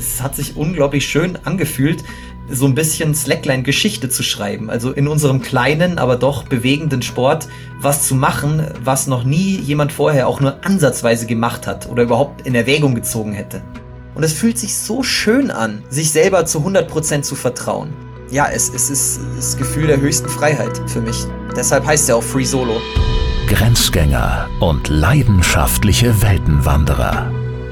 es hat sich unglaublich schön angefühlt, so ein bisschen Slackline-Geschichte zu schreiben. Also in unserem kleinen, aber doch bewegenden Sport was zu machen, was noch nie jemand vorher auch nur ansatzweise gemacht hat oder überhaupt in Erwägung gezogen hätte. Und es fühlt sich so schön an, sich selber zu 100% zu vertrauen. Ja, es, es ist das Gefühl der höchsten Freiheit für mich. Deshalb heißt er auch Free Solo. Grenzgänger und leidenschaftliche Weltenwanderer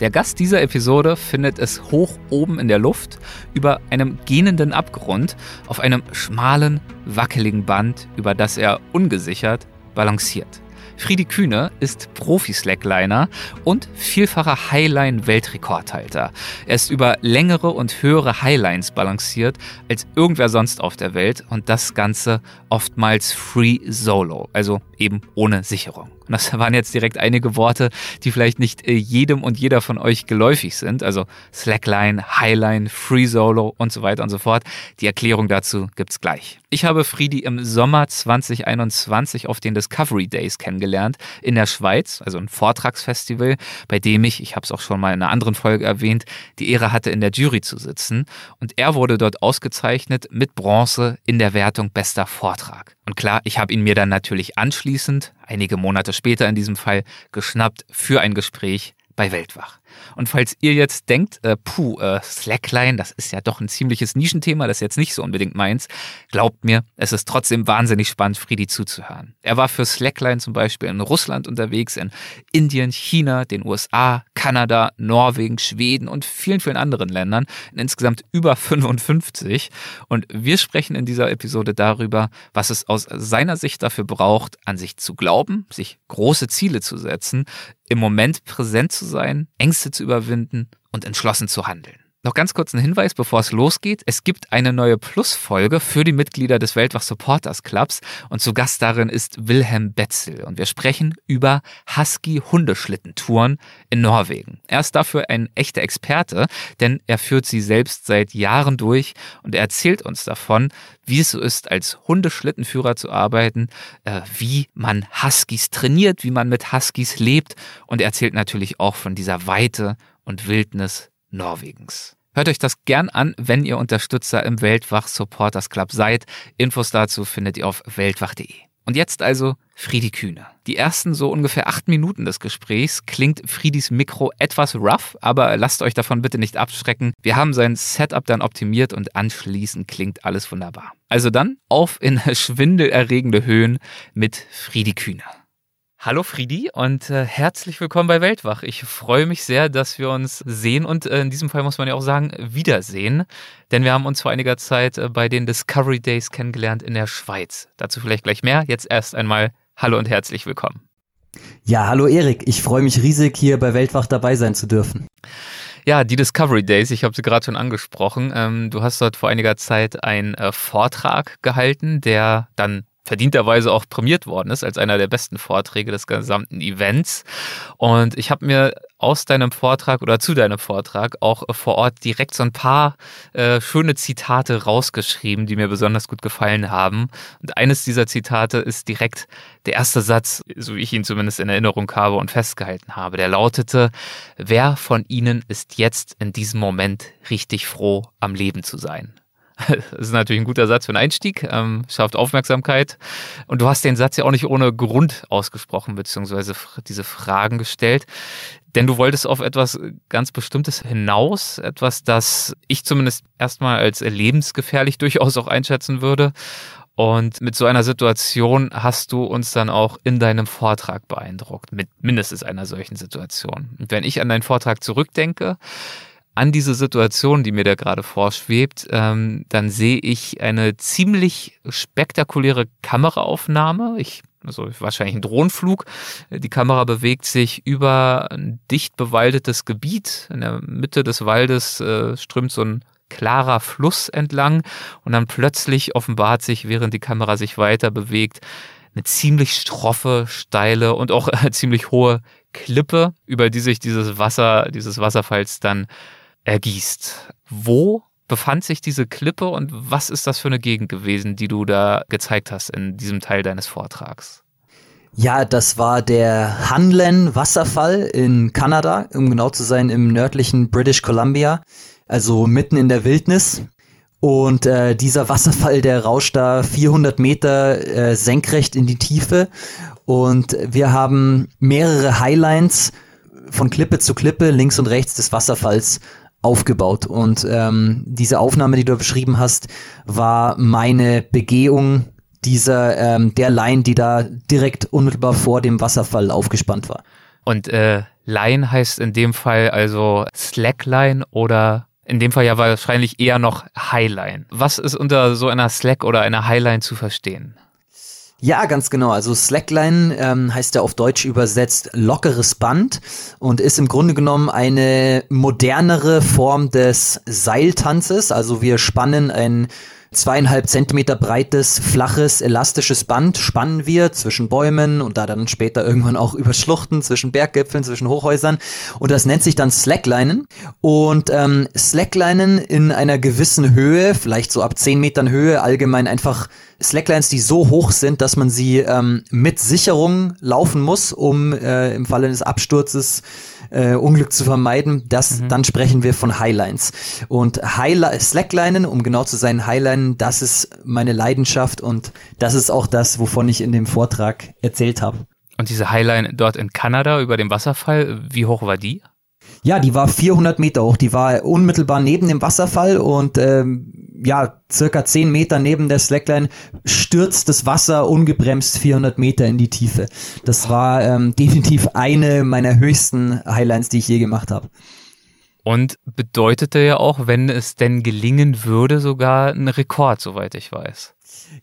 Der Gast dieser Episode findet es hoch oben in der Luft, über einem gähnenden Abgrund, auf einem schmalen, wackeligen Band, über das er ungesichert balanciert. Friedi Kühne ist Profi-Slackliner und vielfacher Highline-Weltrekordhalter. Er ist über längere und höhere Highlines balanciert als irgendwer sonst auf der Welt und das Ganze oftmals free solo, also eben ohne Sicherung. Und das waren jetzt direkt einige Worte, die vielleicht nicht äh, jedem und jeder von euch geläufig sind. Also Slackline, Highline, Free Solo und so weiter und so fort. Die Erklärung dazu gibt's gleich. Ich habe Friedi im Sommer 2021 auf den Discovery Days kennengelernt in der Schweiz, also ein Vortragsfestival, bei dem ich, ich habe es auch schon mal in einer anderen Folge erwähnt, die Ehre hatte, in der Jury zu sitzen. Und er wurde dort ausgezeichnet mit Bronze in der Wertung bester Vortrag. Und klar, ich habe ihn mir dann natürlich anschließend, einige Monate später in diesem Fall, geschnappt für ein Gespräch bei Weltwach. Und falls ihr jetzt denkt, äh, puh, äh, Slackline, das ist ja doch ein ziemliches Nischenthema, das ist jetzt nicht so unbedingt meins, glaubt mir, es ist trotzdem wahnsinnig spannend, Friedi zuzuhören. Er war für Slackline zum Beispiel in Russland unterwegs, in Indien, China, den USA, Kanada, Norwegen, Schweden und vielen, vielen anderen Ländern, in insgesamt über 55. Und wir sprechen in dieser Episode darüber, was es aus seiner Sicht dafür braucht, an sich zu glauben, sich große Ziele zu setzen, im Moment präsent zu sein, Ängste zu überwinden und entschlossen zu handeln. Noch ganz kurz ein Hinweis, bevor es losgeht. Es gibt eine neue Plus-Folge für die Mitglieder des Weltwach Supporters Clubs und zu Gast darin ist Wilhelm Betzel und wir sprechen über Husky-Hundeschlittentouren in Norwegen. Er ist dafür ein echter Experte, denn er führt sie selbst seit Jahren durch und er erzählt uns davon, wie es so ist, als Hundeschlittenführer zu arbeiten, äh, wie man Huskies trainiert, wie man mit Huskies lebt und er erzählt natürlich auch von dieser Weite und Wildnis Norwegens. Hört euch das gern an, wenn ihr Unterstützer im Weltwach Supporters Club seid. Infos dazu findet ihr auf weltwach.de. Und jetzt also Friedi Kühne. Die ersten so ungefähr acht Minuten des Gesprächs klingt Friedis Mikro etwas rough, aber lasst euch davon bitte nicht abschrecken. Wir haben sein Setup dann optimiert und anschließend klingt alles wunderbar. Also dann auf in schwindelerregende Höhen mit Friedi Kühne. Hallo Friedi und äh, herzlich willkommen bei Weltwach. Ich freue mich sehr, dass wir uns sehen und äh, in diesem Fall muss man ja auch sagen, wiedersehen, denn wir haben uns vor einiger Zeit äh, bei den Discovery Days kennengelernt in der Schweiz. Dazu vielleicht gleich mehr. Jetzt erst einmal Hallo und herzlich willkommen. Ja, hallo Erik. Ich freue mich riesig, hier bei Weltwach dabei sein zu dürfen. Ja, die Discovery Days, ich habe sie gerade schon angesprochen. Ähm, du hast dort vor einiger Zeit einen äh, Vortrag gehalten, der dann verdienterweise auch prämiert worden ist als einer der besten Vorträge des gesamten Events. Und ich habe mir aus deinem Vortrag oder zu deinem Vortrag auch vor Ort direkt so ein paar äh, schöne Zitate rausgeschrieben, die mir besonders gut gefallen haben. Und eines dieser Zitate ist direkt der erste Satz, so wie ich ihn zumindest in Erinnerung habe und festgehalten habe. Der lautete, wer von Ihnen ist jetzt in diesem Moment richtig froh, am Leben zu sein? Das ist natürlich ein guter Satz für einen Einstieg, ähm, schafft Aufmerksamkeit. Und du hast den Satz ja auch nicht ohne Grund ausgesprochen, beziehungsweise diese Fragen gestellt. Denn du wolltest auf etwas ganz Bestimmtes hinaus, etwas, das ich zumindest erstmal als lebensgefährlich durchaus auch einschätzen würde. Und mit so einer Situation hast du uns dann auch in deinem Vortrag beeindruckt, mit mindestens einer solchen Situation. Und wenn ich an deinen Vortrag zurückdenke, an diese Situation, die mir da gerade vorschwebt, ähm, dann sehe ich eine ziemlich spektakuläre Kameraaufnahme. Ich also wahrscheinlich ein Drohnenflug. Die Kamera bewegt sich über ein dicht bewaldetes Gebiet. In der Mitte des Waldes äh, strömt so ein klarer Fluss entlang und dann plötzlich offenbart sich, während die Kamera sich weiter bewegt, eine ziemlich stroffe, steile und auch äh, ziemlich hohe Klippe, über die sich dieses Wasser, dieses Wasserfalls dann ergießt. Wo befand sich diese Klippe und was ist das für eine Gegend gewesen, die du da gezeigt hast in diesem Teil deines Vortrags? Ja, das war der Hanlen Wasserfall in Kanada, um genau zu sein, im nördlichen British Columbia, also mitten in der Wildnis. Und äh, dieser Wasserfall, der rauscht da 400 Meter äh, senkrecht in die Tiefe. Und wir haben mehrere Highlines von Klippe zu Klippe links und rechts des Wasserfalls aufgebaut. Und ähm, diese Aufnahme, die du beschrieben hast, war meine Begehung dieser ähm, der Line, die da direkt unmittelbar vor dem Wasserfall aufgespannt war. Und äh, Line heißt in dem Fall also Slackline oder in dem Fall ja wahrscheinlich eher noch Highline. Was ist unter so einer Slack oder einer Highline zu verstehen? Ja, ganz genau. Also Slackline ähm, heißt ja auf Deutsch übersetzt lockeres Band und ist im Grunde genommen eine modernere Form des Seiltanzes. Also wir spannen ein zweieinhalb Zentimeter breites, flaches, elastisches Band spannen wir zwischen Bäumen und da dann später irgendwann auch über Schluchten, zwischen Berggipfeln, zwischen Hochhäusern. Und das nennt sich dann Slacklinen. Und ähm, Slacklinen in einer gewissen Höhe, vielleicht so ab zehn Metern Höhe, allgemein einfach Slacklines, die so hoch sind, dass man sie ähm, mit Sicherung laufen muss, um äh, im Falle des Absturzes äh, Unglück zu vermeiden. Das, mhm. dann sprechen wir von Highlines. Und Highli Slacklinen, um genau zu sein, Highlinen, das ist meine Leidenschaft und das ist auch das, wovon ich in dem Vortrag erzählt habe. Und diese Highline dort in Kanada über dem Wasserfall, wie hoch war die? Ja, die war 400 Meter hoch. Die war unmittelbar neben dem Wasserfall und ähm, ja, circa 10 Meter neben der Slackline stürzt das Wasser ungebremst 400 Meter in die Tiefe. Das war ähm, definitiv eine meiner höchsten Highlines, die ich je gemacht habe. Und bedeutete ja auch, wenn es denn gelingen würde, sogar ein Rekord, soweit ich weiß.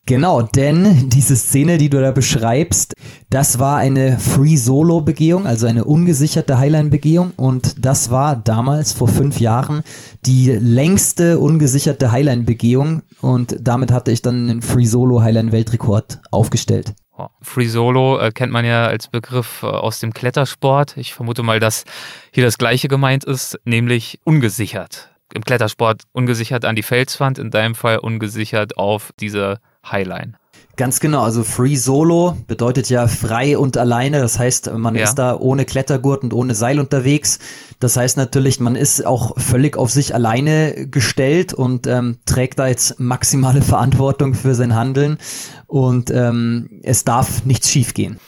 Genau, denn diese Szene, die du da beschreibst, das war eine Free-Solo-Begehung, also eine ungesicherte Highline-Begehung und das war damals vor fünf Jahren die längste ungesicherte Highline-Begehung und damit hatte ich dann einen Free-Solo-Highline-Weltrekord aufgestellt. Free Solo äh, kennt man ja als Begriff äh, aus dem Klettersport. Ich vermute mal, dass hier das gleiche gemeint ist, nämlich ungesichert im Klettersport ungesichert an die Felswand, in deinem Fall ungesichert auf diese Highline. Ganz genau, also Free Solo bedeutet ja frei und alleine. Das heißt, man ja. ist da ohne Klettergurt und ohne Seil unterwegs. Das heißt natürlich, man ist auch völlig auf sich alleine gestellt und ähm, trägt da jetzt maximale Verantwortung für sein Handeln. Und ähm, es darf nichts schiefgehen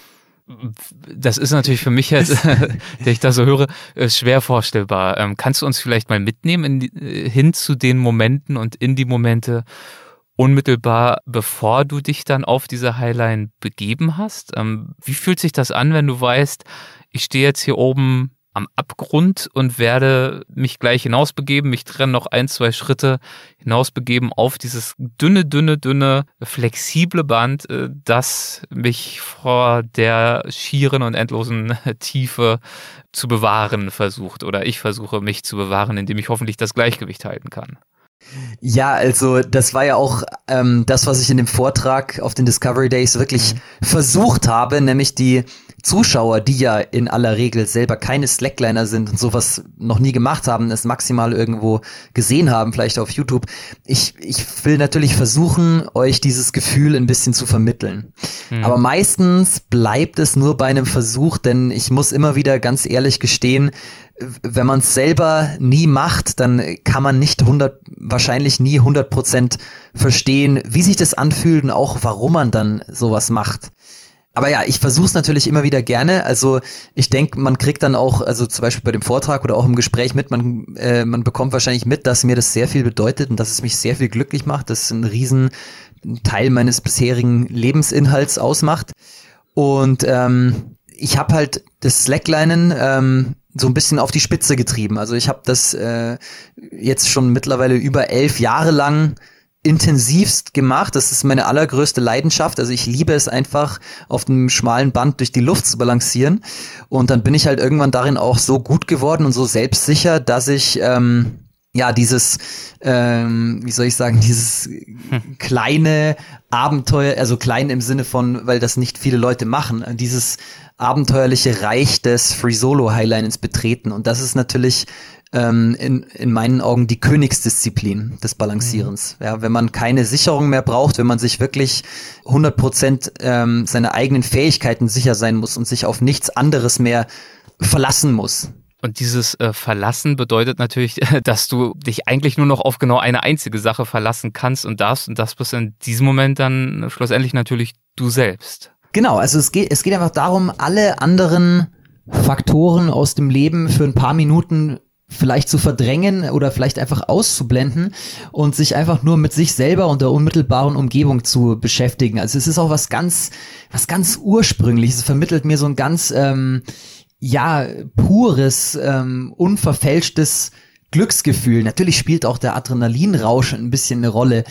das ist natürlich für mich jetzt, der ich da so höre, äh, schwer vorstellbar. Ähm, kannst du uns vielleicht mal mitnehmen in, äh, hin zu den Momenten und in die Momente unmittelbar, bevor du dich dann auf diese Highline begeben hast? Ähm, wie fühlt sich das an, wenn du weißt, ich stehe jetzt hier oben am Abgrund und werde mich gleich hinausbegeben, mich trennen noch ein, zwei Schritte hinausbegeben auf dieses dünne, dünne, dünne, flexible Band, äh, das mich vor der schieren und endlosen Tiefe zu bewahren versucht oder ich versuche mich zu bewahren, indem ich hoffentlich das Gleichgewicht halten kann. Ja, also das war ja auch ähm, das, was ich in dem Vortrag auf den Discovery Days wirklich mhm. versucht habe, nämlich die Zuschauer, die ja in aller Regel selber keine Slackliner sind und sowas noch nie gemacht haben, es maximal irgendwo gesehen haben, vielleicht auf YouTube. Ich, ich will natürlich versuchen, euch dieses Gefühl ein bisschen zu vermitteln. Mhm. Aber meistens bleibt es nur bei einem Versuch, denn ich muss immer wieder ganz ehrlich gestehen, wenn man es selber nie macht, dann kann man nicht 100, wahrscheinlich nie 100 Prozent verstehen, wie sich das anfühlt und auch warum man dann sowas macht. Aber ja, ich versuche es natürlich immer wieder gerne. Also ich denke, man kriegt dann auch, also zum Beispiel bei dem Vortrag oder auch im Gespräch mit, man, äh, man bekommt wahrscheinlich mit, dass mir das sehr viel bedeutet und dass es mich sehr viel glücklich macht. Das ist ein riesen Teil meines bisherigen Lebensinhalts ausmacht. Und ähm, ich habe halt das Slacklinen ähm, so ein bisschen auf die Spitze getrieben. Also ich habe das äh, jetzt schon mittlerweile über elf Jahre lang intensivst gemacht. Das ist meine allergrößte Leidenschaft. Also ich liebe es einfach, auf dem schmalen Band durch die Luft zu balancieren. Und dann bin ich halt irgendwann darin auch so gut geworden und so selbstsicher, dass ich ähm, ja, dieses, ähm, wie soll ich sagen, dieses kleine Abenteuer, also klein im Sinne von, weil das nicht viele Leute machen, dieses abenteuerliche Reich des Free Solo Highlines betreten. Und das ist natürlich ähm, in, in meinen Augen die Königsdisziplin des Balancierens. Mhm. Ja, wenn man keine Sicherung mehr braucht, wenn man sich wirklich 100 Prozent ähm, seiner eigenen Fähigkeiten sicher sein muss und sich auf nichts anderes mehr verlassen muss. Und dieses äh, Verlassen bedeutet natürlich, dass du dich eigentlich nur noch auf genau eine einzige Sache verlassen kannst und darfst. Und das bist in diesem Moment dann schlussendlich natürlich du selbst. Genau, also es geht, es geht einfach darum, alle anderen Faktoren aus dem Leben für ein paar Minuten vielleicht zu verdrängen oder vielleicht einfach auszublenden und sich einfach nur mit sich selber und der unmittelbaren Umgebung zu beschäftigen. Also es ist auch was ganz, was ganz ursprüngliches. Es vermittelt mir so ein ganz, ähm, ja, pures, ähm, unverfälschtes Glücksgefühl. Natürlich spielt auch der Adrenalinrausch ein bisschen eine Rolle,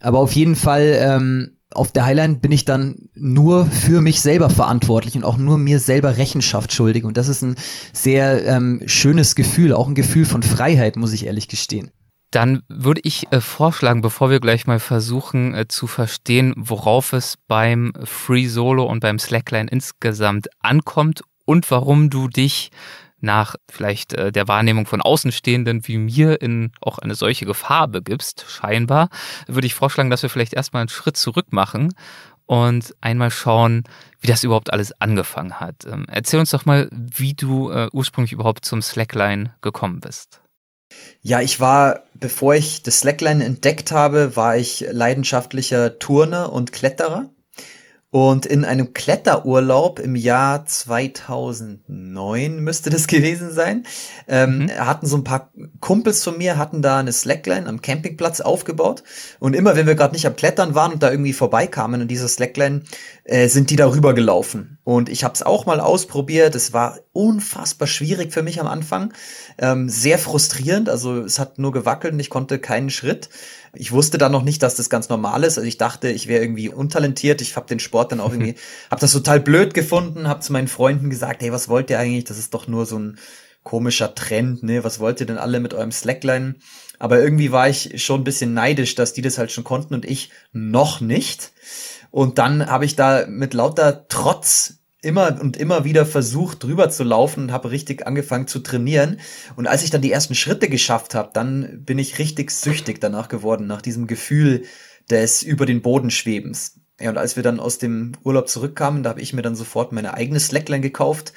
aber auf jeden Fall ähm, auf der Highline bin ich dann nur für mich selber verantwortlich und auch nur mir selber Rechenschaft schuldig. Und das ist ein sehr ähm, schönes Gefühl, auch ein Gefühl von Freiheit, muss ich ehrlich gestehen. Dann würde ich äh, vorschlagen, bevor wir gleich mal versuchen äh, zu verstehen, worauf es beim Free Solo und beim Slackline insgesamt ankommt und warum du dich nach vielleicht äh, der Wahrnehmung von Außenstehenden wie mir in auch eine solche Gefahr begibst, scheinbar, würde ich vorschlagen, dass wir vielleicht erstmal einen Schritt zurück machen und einmal schauen, wie das überhaupt alles angefangen hat. Ähm, erzähl uns doch mal, wie du äh, ursprünglich überhaupt zum Slackline gekommen bist. Ja, ich war, bevor ich das Slackline entdeckt habe, war ich leidenschaftlicher Turner und Kletterer. Und in einem Kletterurlaub im Jahr 2009 müsste das gewesen sein, ähm, mhm. hatten so ein paar Kumpels von mir, hatten da eine Slackline am Campingplatz aufgebaut. Und immer, wenn wir gerade nicht am Klettern waren und da irgendwie vorbeikamen an dieser Slackline, äh, sind die darüber gelaufen. Und ich habe es auch mal ausprobiert. Es war unfassbar schwierig für mich am Anfang. Ähm, sehr frustrierend. Also es hat nur gewackelt und ich konnte keinen Schritt. Ich wusste dann noch nicht, dass das ganz normal ist. Also ich dachte, ich wäre irgendwie untalentiert. Ich habe den Sport dann auch irgendwie, habe das total blöd gefunden, habe zu meinen Freunden gesagt, hey, was wollt ihr eigentlich? Das ist doch nur so ein komischer Trend, ne? Was wollt ihr denn alle mit eurem Slackline? Aber irgendwie war ich schon ein bisschen neidisch, dass die das halt schon konnten und ich noch nicht. Und dann habe ich da mit lauter Trotz immer und immer wieder versucht, drüber zu laufen und habe richtig angefangen zu trainieren. Und als ich dann die ersten Schritte geschafft habe, dann bin ich richtig süchtig danach geworden, nach diesem Gefühl des über den Boden schwebens. Ja, und als wir dann aus dem Urlaub zurückkamen, da habe ich mir dann sofort meine eigene Slackline gekauft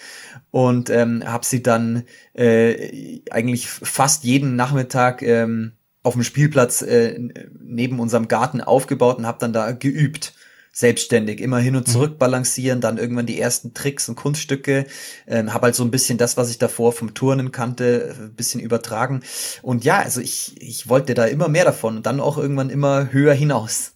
und ähm, habe sie dann äh, eigentlich fast jeden Nachmittag ähm, auf dem Spielplatz äh, neben unserem Garten aufgebaut und habe dann da geübt selbstständig, immer hin und mhm. zurück balancieren, dann irgendwann die ersten Tricks und Kunststücke, ähm, habe halt so ein bisschen das, was ich davor vom Turnen kannte, ein bisschen übertragen. Und ja, also ich, ich wollte da immer mehr davon und dann auch irgendwann immer höher hinaus.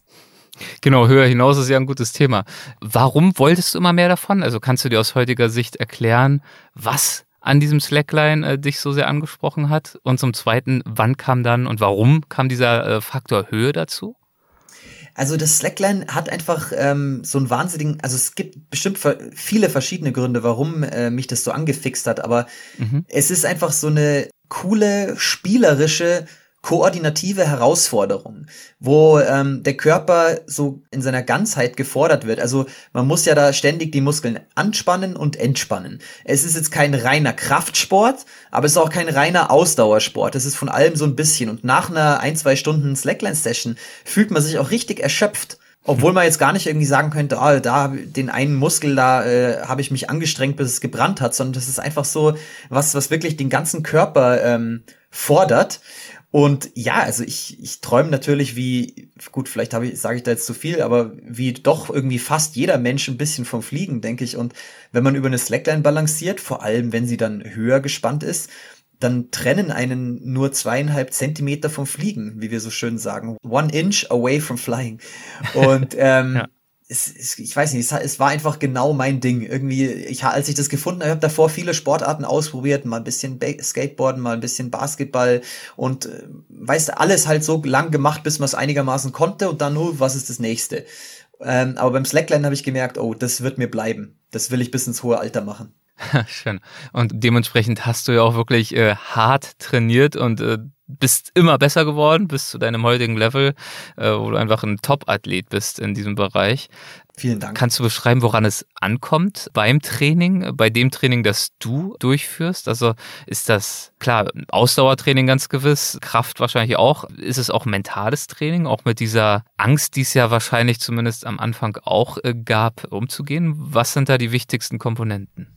Genau, höher hinaus ist ja ein gutes Thema. Warum wolltest du immer mehr davon? Also kannst du dir aus heutiger Sicht erklären, was an diesem Slackline äh, dich so sehr angesprochen hat? Und zum Zweiten, wann kam dann und warum kam dieser äh, Faktor Höhe dazu? Also das Slackline hat einfach ähm, so einen wahnsinnigen, also es gibt bestimmt viele verschiedene Gründe, warum äh, mich das so angefixt hat, aber mhm. es ist einfach so eine coole, spielerische koordinative Herausforderung, wo ähm, der Körper so in seiner Ganzheit gefordert wird. Also man muss ja da ständig die Muskeln anspannen und entspannen. Es ist jetzt kein reiner Kraftsport, aber es ist auch kein reiner Ausdauersport. Es ist von allem so ein bisschen. Und nach einer ein, zwei Stunden Slackline-Session fühlt man sich auch richtig erschöpft. Obwohl man jetzt gar nicht irgendwie sagen könnte, ah, da den einen Muskel, da äh, habe ich mich angestrengt, bis es gebrannt hat, sondern das ist einfach so was, was wirklich den ganzen Körper ähm, fordert. Und ja, also ich, ich träume natürlich wie, gut, vielleicht habe ich, sage ich da jetzt zu viel, aber wie doch irgendwie fast jeder Mensch ein bisschen vom Fliegen, denke ich. Und wenn man über eine Slackline balanciert, vor allem wenn sie dann höher gespannt ist, dann trennen einen nur zweieinhalb Zentimeter vom Fliegen, wie wir so schön sagen. One inch away from flying. Und ähm, ja es, es, ich weiß nicht, es, es, war einfach genau mein Ding. Irgendwie, ich, als ich das gefunden habe, habe davor viele Sportarten ausprobiert, mal ein bisschen ba Skateboarden, mal ein bisschen Basketball und äh, weißt alles halt so lang gemacht, bis man es einigermaßen konnte und dann nur, oh, was ist das nächste? Ähm, aber beim Slackline habe ich gemerkt, oh, das wird mir bleiben. Das will ich bis ins hohe Alter machen. Schön. Und dementsprechend hast du ja auch wirklich äh, hart trainiert und äh, bist immer besser geworden bis zu deinem heutigen Level, äh, wo du einfach ein Top-Athlet bist in diesem Bereich. Vielen Dank. Kannst du beschreiben, woran es ankommt beim Training, bei dem Training, das du durchführst? Also ist das klar Ausdauertraining ganz gewiss, Kraft wahrscheinlich auch. Ist es auch mentales Training, auch mit dieser Angst, die es ja wahrscheinlich zumindest am Anfang auch äh, gab, umzugehen? Was sind da die wichtigsten Komponenten?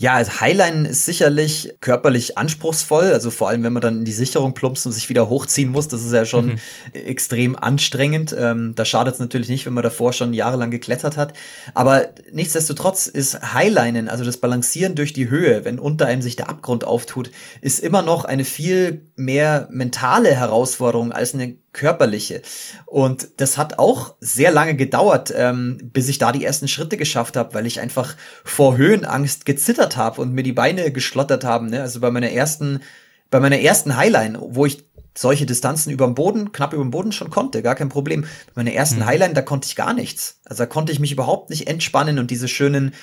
Ja, also Highline ist sicherlich körperlich anspruchsvoll, also vor allem, wenn man dann in die Sicherung plumpst und sich wieder hochziehen muss, das ist ja schon mhm. extrem anstrengend. Ähm, da schadet es natürlich nicht, wenn man davor schon jahrelang geklettert hat. Aber nichtsdestotrotz ist Highlinen, also das Balancieren durch die Höhe, wenn unter einem sich der Abgrund auftut, ist immer noch eine viel mehr mentale Herausforderung als eine körperliche. Und das hat auch sehr lange gedauert, ähm, bis ich da die ersten Schritte geschafft habe, weil ich einfach vor Höhenangst gezittert habe und mir die Beine geschlottert haben. Ne? Also bei meiner ersten, bei meiner ersten Highline, wo ich solche Distanzen über dem Boden, knapp über dem Boden schon konnte, gar kein Problem. Bei meiner ersten mhm. Highline, da konnte ich gar nichts. Also da konnte ich mich überhaupt nicht entspannen und diese schönen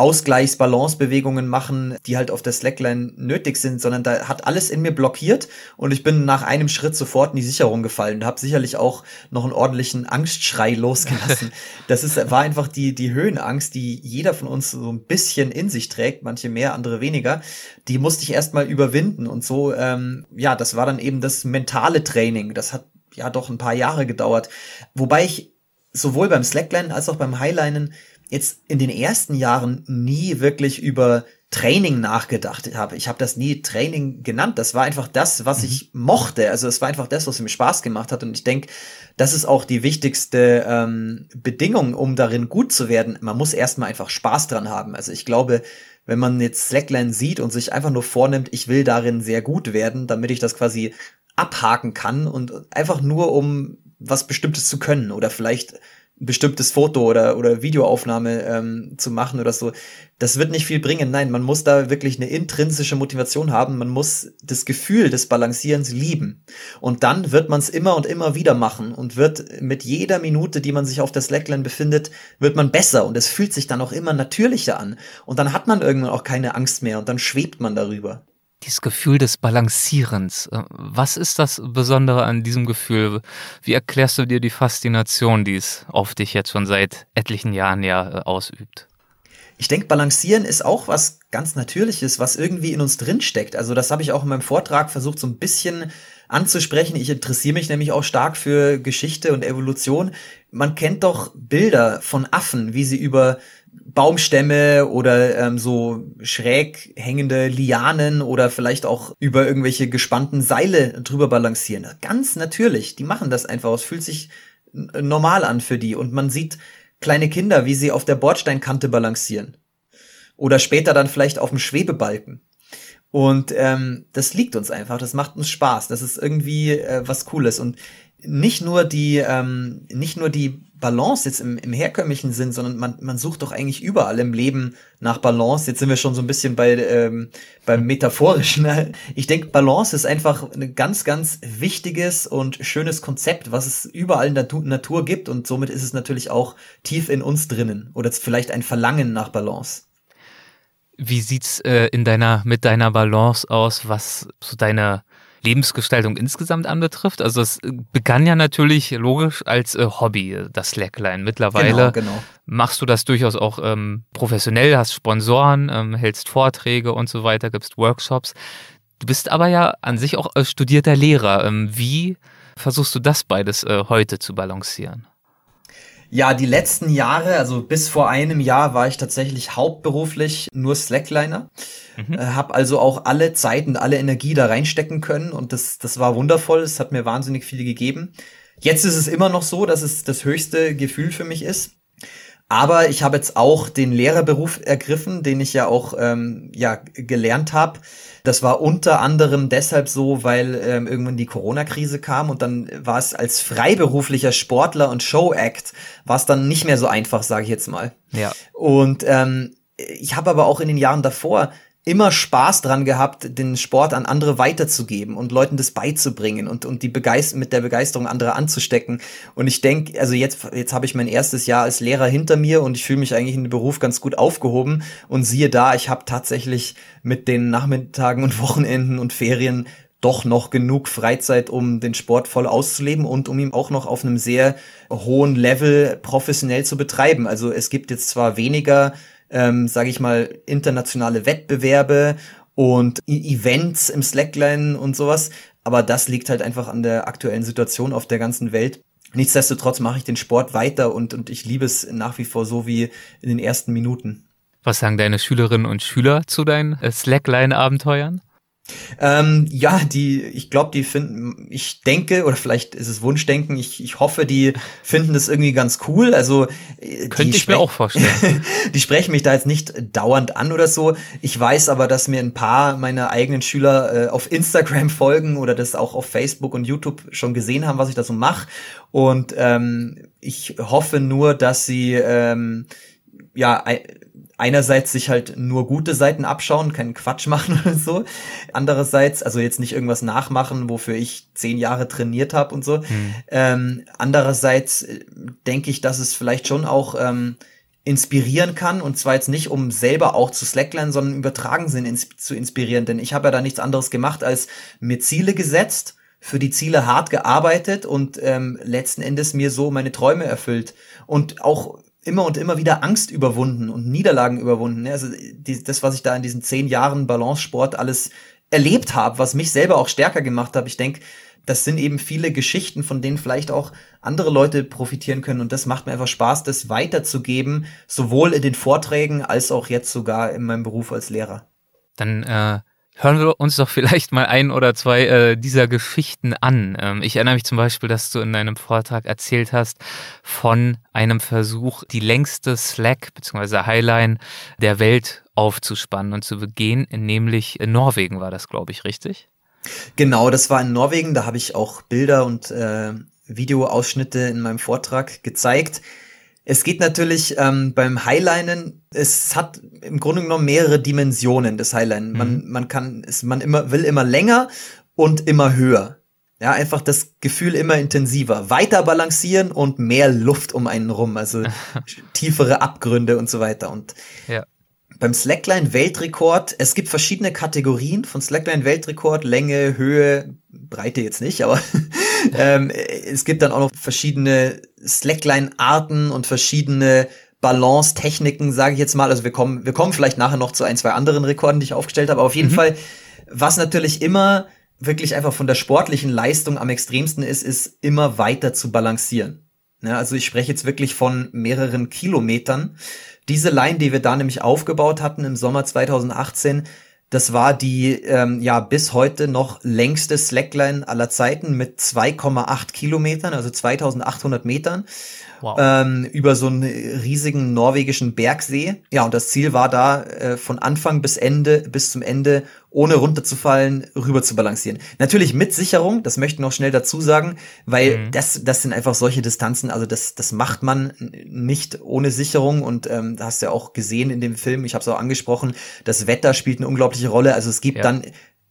Ausgleichsbalancebewegungen machen, die halt auf der Slackline nötig sind, sondern da hat alles in mir blockiert und ich bin nach einem Schritt sofort in die Sicherung gefallen. Habe sicherlich auch noch einen ordentlichen Angstschrei losgelassen. das ist war einfach die die Höhenangst, die jeder von uns so ein bisschen in sich trägt, manche mehr, andere weniger. Die musste ich erstmal überwinden und so ähm, ja, das war dann eben das mentale Training. Das hat ja doch ein paar Jahre gedauert, wobei ich sowohl beim Slackline als auch beim Highlinen jetzt in den ersten Jahren nie wirklich über Training nachgedacht habe. Ich habe das nie Training genannt. Das war einfach das, was mhm. ich mochte. Also es war einfach das, was mir Spaß gemacht hat. Und ich denke, das ist auch die wichtigste ähm, Bedingung, um darin gut zu werden. Man muss erstmal einfach Spaß dran haben. Also ich glaube, wenn man jetzt Slackline sieht und sich einfach nur vornimmt, ich will darin sehr gut werden, damit ich das quasi abhaken kann und einfach nur um was Bestimmtes zu können oder vielleicht bestimmtes Foto oder, oder Videoaufnahme ähm, zu machen oder so. Das wird nicht viel bringen. Nein, man muss da wirklich eine intrinsische Motivation haben. Man muss das Gefühl des Balancierens lieben. Und dann wird man es immer und immer wieder machen und wird mit jeder Minute, die man sich auf der Slackline befindet, wird man besser und es fühlt sich dann auch immer natürlicher an. Und dann hat man irgendwann auch keine Angst mehr und dann schwebt man darüber. Dieses Gefühl des Balancierens. Äh, was ist das Besondere an diesem Gefühl? Wie erklärst du dir die Faszination, die es auf dich jetzt schon seit etlichen Jahren ja äh, ausübt? Ich denke, Balancieren ist auch was ganz Natürliches, was irgendwie in uns drinsteckt. Also das habe ich auch in meinem Vortrag versucht, so ein bisschen anzusprechen. Ich interessiere mich nämlich auch stark für Geschichte und Evolution. Man kennt doch Bilder von Affen, wie sie über Baumstämme oder ähm, so schräg hängende Lianen oder vielleicht auch über irgendwelche gespannten Seile drüber balancieren. Ganz natürlich, die machen das einfach. Es fühlt sich normal an für die und man sieht kleine Kinder, wie sie auf der Bordsteinkante balancieren oder später dann vielleicht auf dem Schwebebalken. Und ähm, das liegt uns einfach, das macht uns Spaß, das ist irgendwie äh, was Cooles und nicht nur die ähm, nicht nur die Balance jetzt im, im herkömmlichen Sinn, sondern man, man sucht doch eigentlich überall im Leben nach Balance. Jetzt sind wir schon so ein bisschen bei ähm, beim metaphorischen. Ich denke, Balance ist einfach ein ganz, ganz wichtiges und schönes Konzept, was es überall in der Natur gibt und somit ist es natürlich auch tief in uns drinnen oder vielleicht ein Verlangen nach Balance. Wie sieht's äh, in deiner mit deiner Balance aus, was so deine Lebensgestaltung insgesamt anbetrifft. Also es begann ja natürlich logisch als äh, Hobby, das Slackline. Mittlerweile genau, genau. machst du das durchaus auch ähm, professionell, hast Sponsoren, ähm, hältst Vorträge und so weiter, gibst Workshops. Du bist aber ja an sich auch äh, studierter Lehrer. Ähm, wie versuchst du das beides äh, heute zu balancieren? Ja, die letzten Jahre, also bis vor einem Jahr war ich tatsächlich hauptberuflich nur Slackliner. Mhm. Äh, habe also auch alle Zeit und alle Energie da reinstecken können und das, das war wundervoll. Es hat mir wahnsinnig viel gegeben. Jetzt ist es immer noch so, dass es das höchste Gefühl für mich ist. Aber ich habe jetzt auch den Lehrerberuf ergriffen, den ich ja auch ähm, ja, gelernt habe. Das war unter anderem deshalb so, weil ähm, irgendwann die Corona-Krise kam und dann war es als freiberuflicher Sportler und Show-Act, war es dann nicht mehr so einfach, sage ich jetzt mal. Ja. Und ähm, ich habe aber auch in den Jahren davor immer Spaß dran gehabt, den Sport an andere weiterzugeben und Leuten das beizubringen und, und die Begeist mit der Begeisterung anderer anzustecken. Und ich denke, also jetzt, jetzt habe ich mein erstes Jahr als Lehrer hinter mir und ich fühle mich eigentlich in dem Beruf ganz gut aufgehoben. Und siehe da, ich habe tatsächlich mit den Nachmittagen und Wochenenden und Ferien doch noch genug Freizeit, um den Sport voll auszuleben und um ihn auch noch auf einem sehr hohen Level professionell zu betreiben. Also es gibt jetzt zwar weniger, ähm, sage ich mal, internationale Wettbewerbe und e Events im Slackline und sowas, aber das liegt halt einfach an der aktuellen Situation auf der ganzen Welt. Nichtsdestotrotz mache ich den Sport weiter und, und ich liebe es nach wie vor so wie in den ersten Minuten. Was sagen deine Schülerinnen und Schüler zu deinen äh, Slackline-Abenteuern? Ähm, ja, die, ich glaube, die finden, ich denke, oder vielleicht ist es Wunschdenken, ich, ich hoffe, die finden das irgendwie ganz cool. Also äh, könnte ich mir auch vorstellen. die sprechen mich da jetzt nicht dauernd an oder so. Ich weiß aber, dass mir ein paar meiner eigenen Schüler äh, auf Instagram folgen oder das auch auf Facebook und YouTube schon gesehen haben, was ich da so mache. Und ähm, ich hoffe nur, dass sie ähm, ja einerseits sich halt nur gute Seiten abschauen, keinen Quatsch machen oder so. Andererseits, also jetzt nicht irgendwas nachmachen, wofür ich zehn Jahre trainiert habe und so. Hm. Ähm, andererseits äh, denke ich, dass es vielleicht schon auch ähm, inspirieren kann und zwar jetzt nicht um selber auch zu slackline, sondern übertragen Sinn ins zu inspirieren, denn ich habe ja da nichts anderes gemacht als mir Ziele gesetzt, für die Ziele hart gearbeitet und ähm, letzten Endes mir so meine Träume erfüllt und auch immer und immer wieder Angst überwunden und Niederlagen überwunden. Also die, das, was ich da in diesen zehn Jahren Balance-Sport alles erlebt habe, was mich selber auch stärker gemacht hat. Ich denke, das sind eben viele Geschichten, von denen vielleicht auch andere Leute profitieren können. Und das macht mir einfach Spaß, das weiterzugeben, sowohl in den Vorträgen als auch jetzt sogar in meinem Beruf als Lehrer. Dann äh, hören wir uns doch vielleicht mal ein oder zwei äh, dieser Geschichten an. Ähm, ich erinnere mich zum Beispiel, dass du in deinem Vortrag erzählt hast von einem Versuch, die längste Slack bzw. Highline der Welt aufzuspannen und zu begehen, nämlich in Norwegen war das, glaube ich, richtig? Genau, das war in Norwegen. Da habe ich auch Bilder und äh, Videoausschnitte in meinem Vortrag gezeigt. Es geht natürlich ähm, beim Highlinen, es hat im Grunde genommen mehrere Dimensionen des Highlinen. Mhm. Man, man kann, es, man immer, will immer länger und immer höher. Ja, einfach das Gefühl immer intensiver. Weiter balancieren und mehr Luft um einen rum, also tiefere Abgründe und so weiter. Und ja. beim Slackline Weltrekord, es gibt verschiedene Kategorien von Slackline Weltrekord, Länge, Höhe, Breite jetzt nicht, aber ähm, es gibt dann auch noch verschiedene Slackline-Arten und verschiedene Balance-Techniken, sage ich jetzt mal. Also wir kommen, wir kommen vielleicht nachher noch zu ein, zwei anderen Rekorden, die ich aufgestellt habe. Aber auf jeden mhm. Fall, was natürlich immer wirklich einfach von der sportlichen Leistung am extremsten ist, ist immer weiter zu balancieren. Ja, also ich spreche jetzt wirklich von mehreren Kilometern. Diese Line, die wir da nämlich aufgebaut hatten im Sommer 2018, das war die ähm, ja bis heute noch längste Slackline aller Zeiten mit 2,8 Kilometern, also 2800 Metern. Wow. Ähm, über so einen riesigen norwegischen Bergsee. Ja, und das Ziel war da, äh, von Anfang bis Ende, bis zum Ende, ohne runterzufallen, rüber zu balancieren. Natürlich mit Sicherung, das möchte ich noch schnell dazu sagen, weil mhm. das, das sind einfach solche Distanzen, also das, das macht man nicht ohne Sicherung und ähm, da hast du ja auch gesehen in dem Film, ich habe es auch angesprochen, das Wetter spielt eine unglaubliche Rolle. Also es gibt ja. dann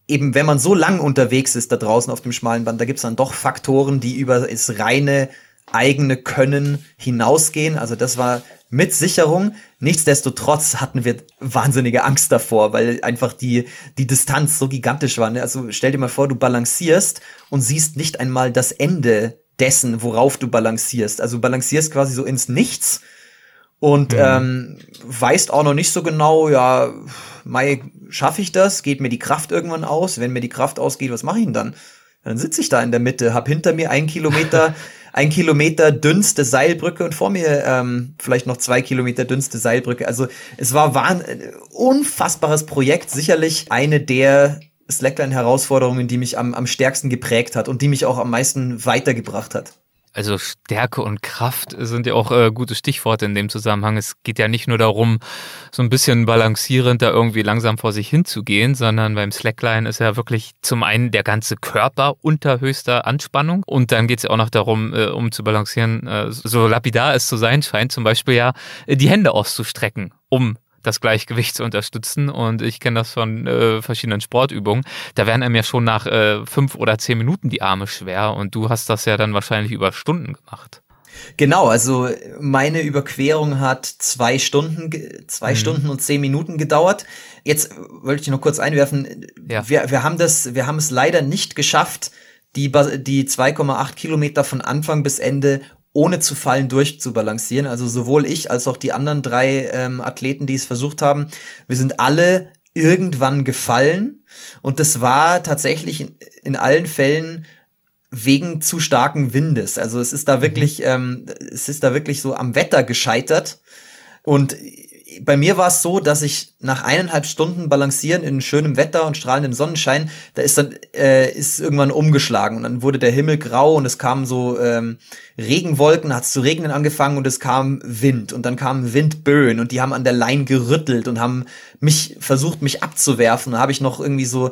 eben, wenn man so lang unterwegs ist da draußen auf dem schmalen Band, da gibt's dann doch Faktoren, die über das reine eigene Können hinausgehen. Also das war mit Sicherung. Nichtsdestotrotz hatten wir wahnsinnige Angst davor, weil einfach die, die Distanz so gigantisch war. Ne? Also stell dir mal vor, du balancierst und siehst nicht einmal das Ende dessen, worauf du balancierst. Also du balancierst quasi so ins Nichts und mhm. ähm, weißt auch noch nicht so genau, ja, Mai, schaffe ich das? Geht mir die Kraft irgendwann aus? Wenn mir die Kraft ausgeht, was mache ich denn dann? Dann sitze ich da in der Mitte, hab hinter mir einen Kilometer, ein Kilometer dünnste Seilbrücke und vor mir ähm, vielleicht noch zwei Kilometer dünnste Seilbrücke. Also es war ein unfassbares Projekt, sicherlich eine der Slackline-Herausforderungen, die mich am, am stärksten geprägt hat und die mich auch am meisten weitergebracht hat. Also Stärke und Kraft sind ja auch äh, gute Stichworte in dem Zusammenhang. Es geht ja nicht nur darum, so ein bisschen balancierend da irgendwie langsam vor sich hinzugehen, sondern beim Slackline ist ja wirklich zum einen der ganze Körper unter höchster Anspannung und dann geht es ja auch noch darum, äh, um zu balancieren, äh, so lapidar es zu sein scheint, zum Beispiel ja äh, die Hände auszustrecken, um das Gleichgewicht zu unterstützen. Und ich kenne das von äh, verschiedenen Sportübungen. Da werden einem ja schon nach äh, fünf oder zehn Minuten die Arme schwer. Und du hast das ja dann wahrscheinlich über Stunden gemacht. Genau, also meine Überquerung hat zwei Stunden, zwei mhm. Stunden und zehn Minuten gedauert. Jetzt wollte ich noch kurz einwerfen. Ja. Wir, wir haben das, wir haben es leider nicht geschafft, die, die 2,8 Kilometer von Anfang bis Ende ohne zu fallen durchzubalancieren. Also sowohl ich als auch die anderen drei ähm, Athleten, die es versucht haben, wir sind alle irgendwann gefallen. Und das war tatsächlich in, in allen Fällen wegen zu starken Windes. Also es ist da mhm. wirklich, ähm, es ist da wirklich so am Wetter gescheitert. Und bei mir war es so, dass ich nach eineinhalb Stunden balancieren in schönem Wetter und strahlendem Sonnenschein, da ist dann äh, ist irgendwann umgeschlagen und dann wurde der Himmel grau und es kamen so ähm, Regenwolken, hat es zu regnen angefangen und es kam Wind und dann kamen Windböen und die haben an der Leine gerüttelt und haben mich versucht, mich abzuwerfen. Da habe ich noch irgendwie so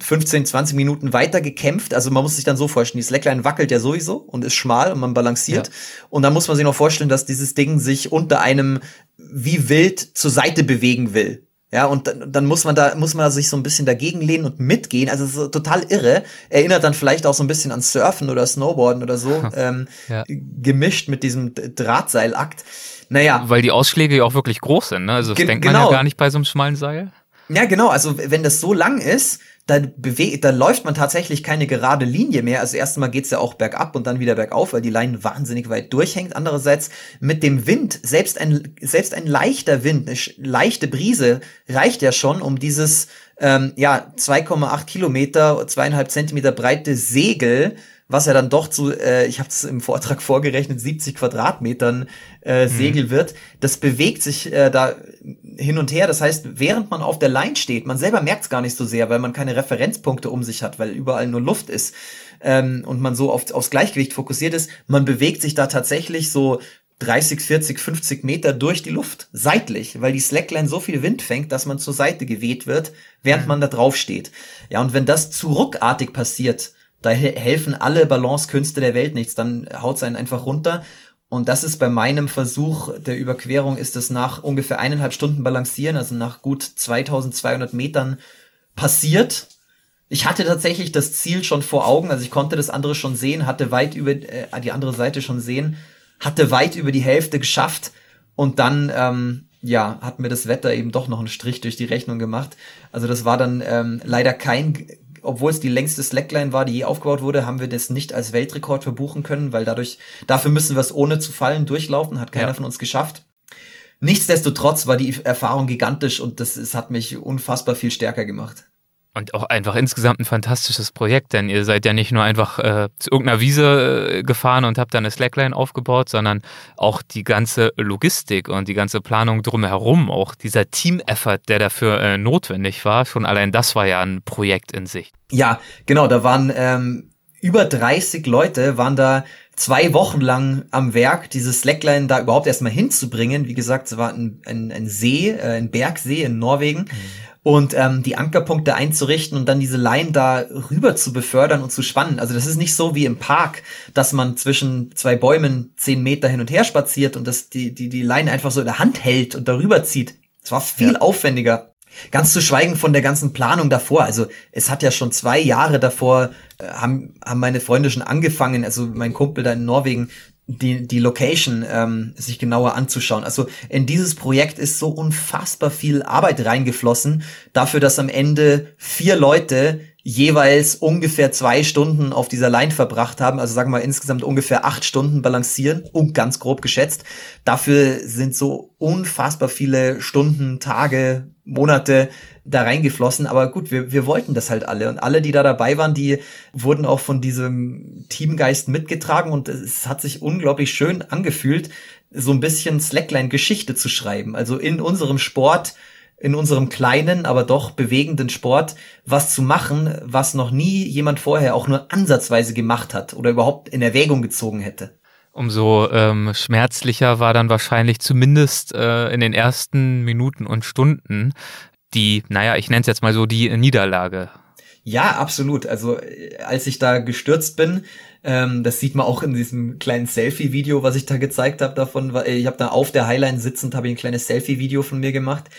15, 20 Minuten weiter gekämpft. Also man muss sich dann so vorstellen, die Slackline wackelt ja sowieso und ist schmal und man balanciert. Ja. Und dann muss man sich noch vorstellen, dass dieses Ding sich unter einem wie wild zur Seite bewegen will. Ja, und dann, dann muss man da, muss man sich so ein bisschen dagegen lehnen und mitgehen. Also so total irre. Erinnert dann vielleicht auch so ein bisschen an Surfen oder Snowboarden oder so, ähm, ja. gemischt mit diesem Drahtseilakt. Naja. Weil die Ausschläge ja auch wirklich groß sind, ne? Also das denkt man ja genau. gar nicht bei so einem schmalen Seil. Ja, genau. Also wenn das so lang ist, da bewegt, da läuft man tatsächlich keine gerade Linie mehr. Also erstmal geht's ja auch bergab und dann wieder bergauf, weil die Leine wahnsinnig weit durchhängt. Andererseits mit dem Wind, selbst ein, selbst ein leichter Wind, eine leichte Brise reicht ja schon, um dieses ähm, ja 2,8 Kilometer, zweieinhalb Zentimeter breite Segel was ja dann doch zu, äh, ich habe es im Vortrag vorgerechnet, 70 Quadratmetern äh, mhm. Segel wird. Das bewegt sich äh, da hin und her. Das heißt, während man auf der Line steht, man selber merkt es gar nicht so sehr, weil man keine Referenzpunkte um sich hat, weil überall nur Luft ist ähm, und man so auf, aufs Gleichgewicht fokussiert ist. Man bewegt sich da tatsächlich so 30, 40, 50 Meter durch die Luft, seitlich, weil die Slackline so viel Wind fängt, dass man zur Seite geweht wird, während mhm. man da drauf steht. Ja, und wenn das zu ruckartig passiert, da helfen alle Balancekünste der Welt nichts, dann haut's einen einfach runter. Und das ist bei meinem Versuch der Überquerung, ist es nach ungefähr eineinhalb Stunden Balancieren, also nach gut 2200 Metern passiert. Ich hatte tatsächlich das Ziel schon vor Augen, also ich konnte das andere schon sehen, hatte weit über äh, die andere Seite schon sehen, hatte weit über die Hälfte geschafft und dann ähm, ja hat mir das Wetter eben doch noch einen Strich durch die Rechnung gemacht. Also das war dann ähm, leider kein obwohl es die längste Slackline war, die je aufgebaut wurde, haben wir das nicht als Weltrekord verbuchen können, weil dadurch, dafür müssen wir es ohne zu fallen durchlaufen, hat keiner ja. von uns geschafft. Nichtsdestotrotz war die Erfahrung gigantisch und das, es hat mich unfassbar viel stärker gemacht. Und auch einfach insgesamt ein fantastisches Projekt, denn ihr seid ja nicht nur einfach äh, zu irgendeiner Wiese äh, gefahren und habt da eine Slackline aufgebaut, sondern auch die ganze Logistik und die ganze Planung drumherum, auch dieser Team-Effort, der dafür äh, notwendig war, schon allein das war ja ein Projekt in sich. Ja, genau, da waren ähm, über 30 Leute, waren da zwei Wochen lang am Werk, diese Slackline da überhaupt erstmal hinzubringen. Wie gesagt, es war ein, ein, ein See, äh, ein Bergsee in Norwegen. Mhm und ähm, die Ankerpunkte einzurichten und dann diese Line da rüber zu befördern und zu spannen. Also das ist nicht so wie im Park, dass man zwischen zwei Bäumen zehn Meter hin und her spaziert und das die die die Line einfach so in der Hand hält und darüber zieht. Es war viel ja. aufwendiger. Ganz zu schweigen von der ganzen Planung davor. Also es hat ja schon zwei Jahre davor äh, haben haben meine Freunde schon angefangen. Also mein Kumpel da in Norwegen die, die Location ähm, sich genauer anzuschauen. Also in dieses Projekt ist so unfassbar viel Arbeit reingeflossen, dafür, dass am Ende vier Leute jeweils ungefähr zwei Stunden auf dieser Line verbracht haben, also sagen wir mal insgesamt ungefähr acht Stunden balancieren, um ganz grob geschätzt. Dafür sind so unfassbar viele Stunden, Tage, Monate da reingeflossen. Aber gut, wir, wir wollten das halt alle. Und alle, die da dabei waren, die wurden auch von diesem Teamgeist mitgetragen und es hat sich unglaublich schön angefühlt, so ein bisschen Slackline-Geschichte zu schreiben. Also in unserem Sport in unserem kleinen, aber doch bewegenden Sport was zu machen, was noch nie jemand vorher auch nur ansatzweise gemacht hat oder überhaupt in Erwägung gezogen hätte. Umso ähm, schmerzlicher war dann wahrscheinlich zumindest äh, in den ersten Minuten und Stunden die, naja, ich nenne es jetzt mal so, die Niederlage. Ja, absolut. Also äh, als ich da gestürzt bin, ähm, das sieht man auch in diesem kleinen Selfie-Video, was ich da gezeigt habe davon. Ich habe da auf der Highline sitzend, habe ich ein kleines Selfie-Video von mir gemacht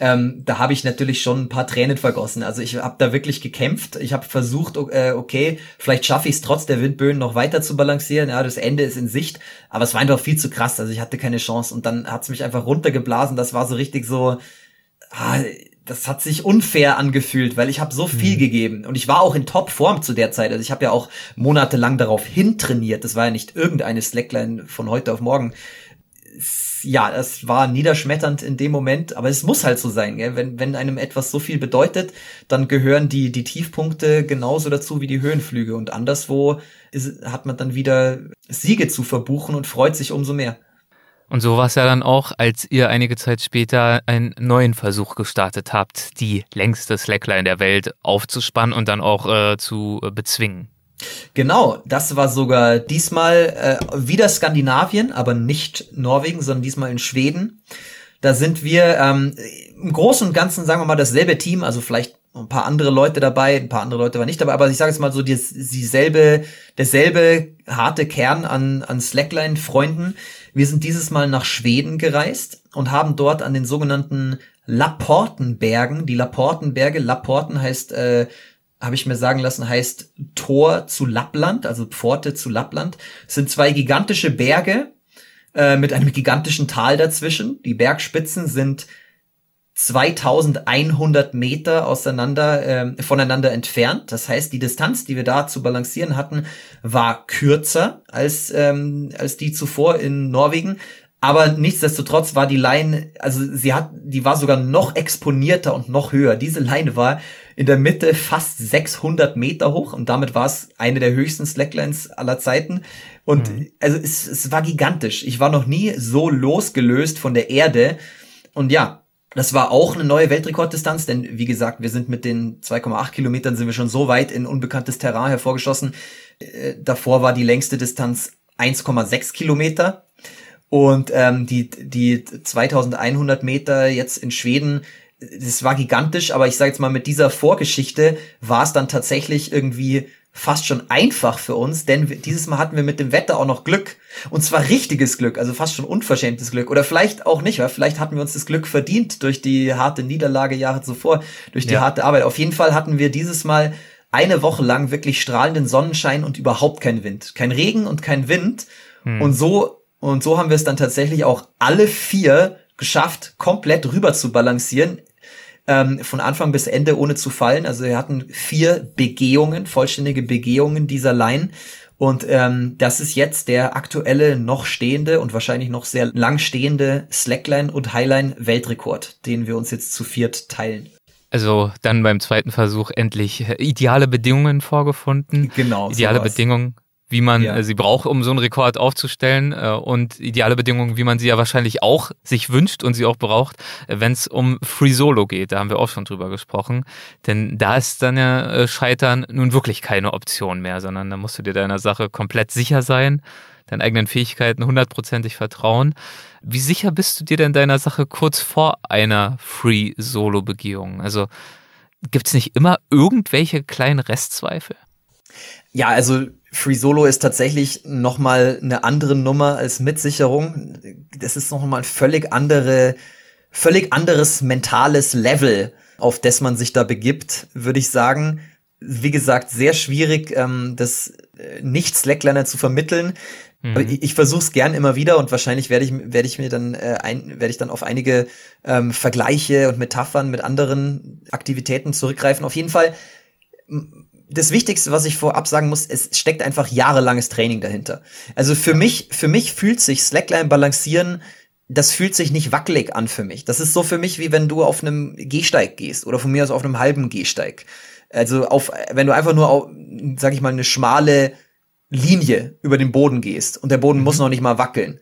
ähm, da habe ich natürlich schon ein paar Tränen vergossen. Also ich habe da wirklich gekämpft. Ich habe versucht, äh, okay, vielleicht schaffe ich es trotz der Windböen noch weiter zu balancieren. Ja, das Ende ist in Sicht, aber es war einfach viel zu krass. Also ich hatte keine Chance und dann hat es mich einfach runtergeblasen. Das war so richtig so. Ah, das hat sich unfair angefühlt, weil ich habe so viel mhm. gegeben und ich war auch in Topform zu der Zeit. Also ich habe ja auch monatelang darauf hintrainiert. Das war ja nicht irgendeine Slackline von heute auf morgen. Ja, es war niederschmetternd in dem Moment, aber es muss halt so sein. Gell? Wenn, wenn einem etwas so viel bedeutet, dann gehören die, die Tiefpunkte genauso dazu wie die Höhenflüge. Und anderswo ist, hat man dann wieder Siege zu verbuchen und freut sich umso mehr. Und so war es ja dann auch, als ihr einige Zeit später einen neuen Versuch gestartet habt, die längste Slackline der Welt aufzuspannen und dann auch äh, zu bezwingen. Genau, das war sogar diesmal äh, wieder Skandinavien, aber nicht Norwegen, sondern diesmal in Schweden. Da sind wir ähm, im Großen und Ganzen, sagen wir mal, dasselbe Team, also vielleicht ein paar andere Leute dabei, ein paar andere Leute waren nicht dabei, aber ich sage jetzt mal so, dieselbe, derselbe harte Kern an, an Slackline-Freunden. Wir sind dieses Mal nach Schweden gereist und haben dort an den sogenannten Laportenbergen, die Laportenberge, Laporten heißt, äh, habe ich mir sagen lassen, heißt Tor zu Lappland, also Pforte zu Lappland, das sind zwei gigantische Berge äh, mit einem gigantischen Tal dazwischen. Die Bergspitzen sind 2100 Meter auseinander, äh, voneinander entfernt. Das heißt, die Distanz, die wir da zu balancieren hatten, war kürzer als, ähm, als die zuvor in Norwegen. Aber nichtsdestotrotz war die Line, also sie hat, die war sogar noch exponierter und noch höher. Diese Line war in der Mitte fast 600 Meter hoch und damit war es eine der höchsten Slacklines aller Zeiten. Und mhm. also es, es war gigantisch. Ich war noch nie so losgelöst von der Erde. Und ja, das war auch eine neue Weltrekorddistanz, denn wie gesagt, wir sind mit den 2,8 Kilometern sind wir schon so weit in unbekanntes Terrain hervorgeschossen. Äh, davor war die längste Distanz 1,6 Kilometer und ähm, die die 2100 Meter jetzt in Schweden. Das war gigantisch, aber ich sage jetzt mal mit dieser Vorgeschichte war es dann tatsächlich irgendwie fast schon einfach für uns, denn dieses Mal hatten wir mit dem Wetter auch noch Glück. Und zwar richtiges Glück, also fast schon unverschämtes Glück. Oder vielleicht auch nicht, weil vielleicht hatten wir uns das Glück verdient durch die harte Niederlage Jahre zuvor, durch die ja. harte Arbeit. Auf jeden Fall hatten wir dieses Mal eine Woche lang wirklich strahlenden Sonnenschein und überhaupt kein Wind. Kein Regen und kein Wind. Hm. Und so, und so haben wir es dann tatsächlich auch alle vier geschafft, komplett rüber zu balancieren ähm, von Anfang bis Ende ohne zu fallen. Also wir hatten vier Begehungen, vollständige Begehungen dieser Line. Und ähm, das ist jetzt der aktuelle, noch stehende und wahrscheinlich noch sehr lang stehende Slackline und Highline Weltrekord, den wir uns jetzt zu viert teilen. Also dann beim zweiten Versuch endlich ideale Bedingungen vorgefunden. Genau. Ideale sowas. Bedingungen wie man ja. Äh, sie braucht, um so einen Rekord aufzustellen äh, und ideale Bedingungen, wie man sie ja wahrscheinlich auch sich wünscht und sie auch braucht, äh, wenn es um Free Solo geht. Da haben wir auch schon drüber gesprochen. Denn da ist dann ja Scheitern nun wirklich keine Option mehr, sondern da musst du dir deiner Sache komplett sicher sein, deinen eigenen Fähigkeiten hundertprozentig vertrauen. Wie sicher bist du dir denn deiner Sache kurz vor einer Free Solo Begehung? Also gibt es nicht immer irgendwelche kleinen Restzweifel? Ja, also Free Solo ist tatsächlich noch mal eine andere Nummer als Mitsicherung. Das ist noch mal ein völlig andere, völlig anderes mentales Level, auf das man sich da begibt, würde ich sagen. Wie gesagt, sehr schwierig, ähm, das äh, nicht Slackliner zu vermitteln. Mhm. ich, ich versuche es gern immer wieder und wahrscheinlich werde ich werde ich mir dann äh, ein, werde ich dann auf einige ähm, Vergleiche und Metaphern mit anderen Aktivitäten zurückgreifen. Auf jeden Fall das Wichtigste, was ich vorab sagen muss, es steckt einfach jahrelanges Training dahinter. Also für mich, für mich fühlt sich Slackline balancieren, das fühlt sich nicht wackelig an für mich. Das ist so für mich, wie wenn du auf einem Gehsteig gehst oder von mir aus auf einem halben Gehsteig. Also auf, wenn du einfach nur auf, sag ich mal, eine schmale Linie über den Boden gehst und der Boden mhm. muss noch nicht mal wackeln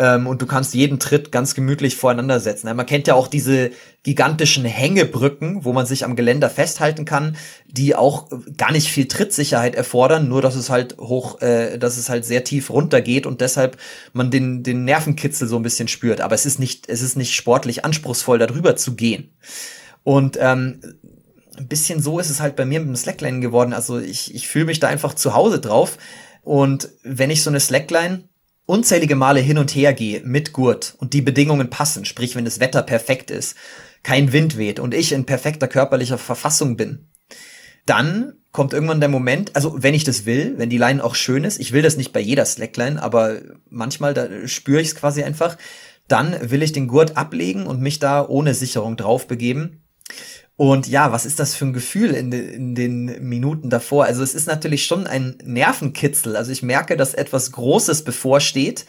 ähm, und du kannst jeden Tritt ganz gemütlich voreinander setzen. Man kennt ja auch diese gigantischen Hängebrücken, wo man sich am Geländer festhalten kann, die auch gar nicht viel Trittsicherheit erfordern, nur dass es halt hoch, äh, dass es halt sehr tief runter geht und deshalb man den, den Nervenkitzel so ein bisschen spürt. Aber es ist nicht, es ist nicht sportlich anspruchsvoll, darüber zu gehen. Und ähm, ein bisschen so ist es halt bei mir mit dem Slackline geworden. Also ich, ich fühle mich da einfach zu Hause drauf. Und wenn ich so eine Slackline unzählige Male hin und her gehe mit Gurt und die Bedingungen passen, sprich wenn das Wetter perfekt ist, kein Wind weht und ich in perfekter körperlicher Verfassung bin, dann kommt irgendwann der Moment, also wenn ich das will, wenn die Line auch schön ist, ich will das nicht bei jeder Slackline, aber manchmal da spüre ich es quasi einfach, dann will ich den Gurt ablegen und mich da ohne Sicherung drauf begeben. Und ja, was ist das für ein Gefühl in, de, in den Minuten davor? Also es ist natürlich schon ein Nervenkitzel. Also ich merke, dass etwas Großes bevorsteht.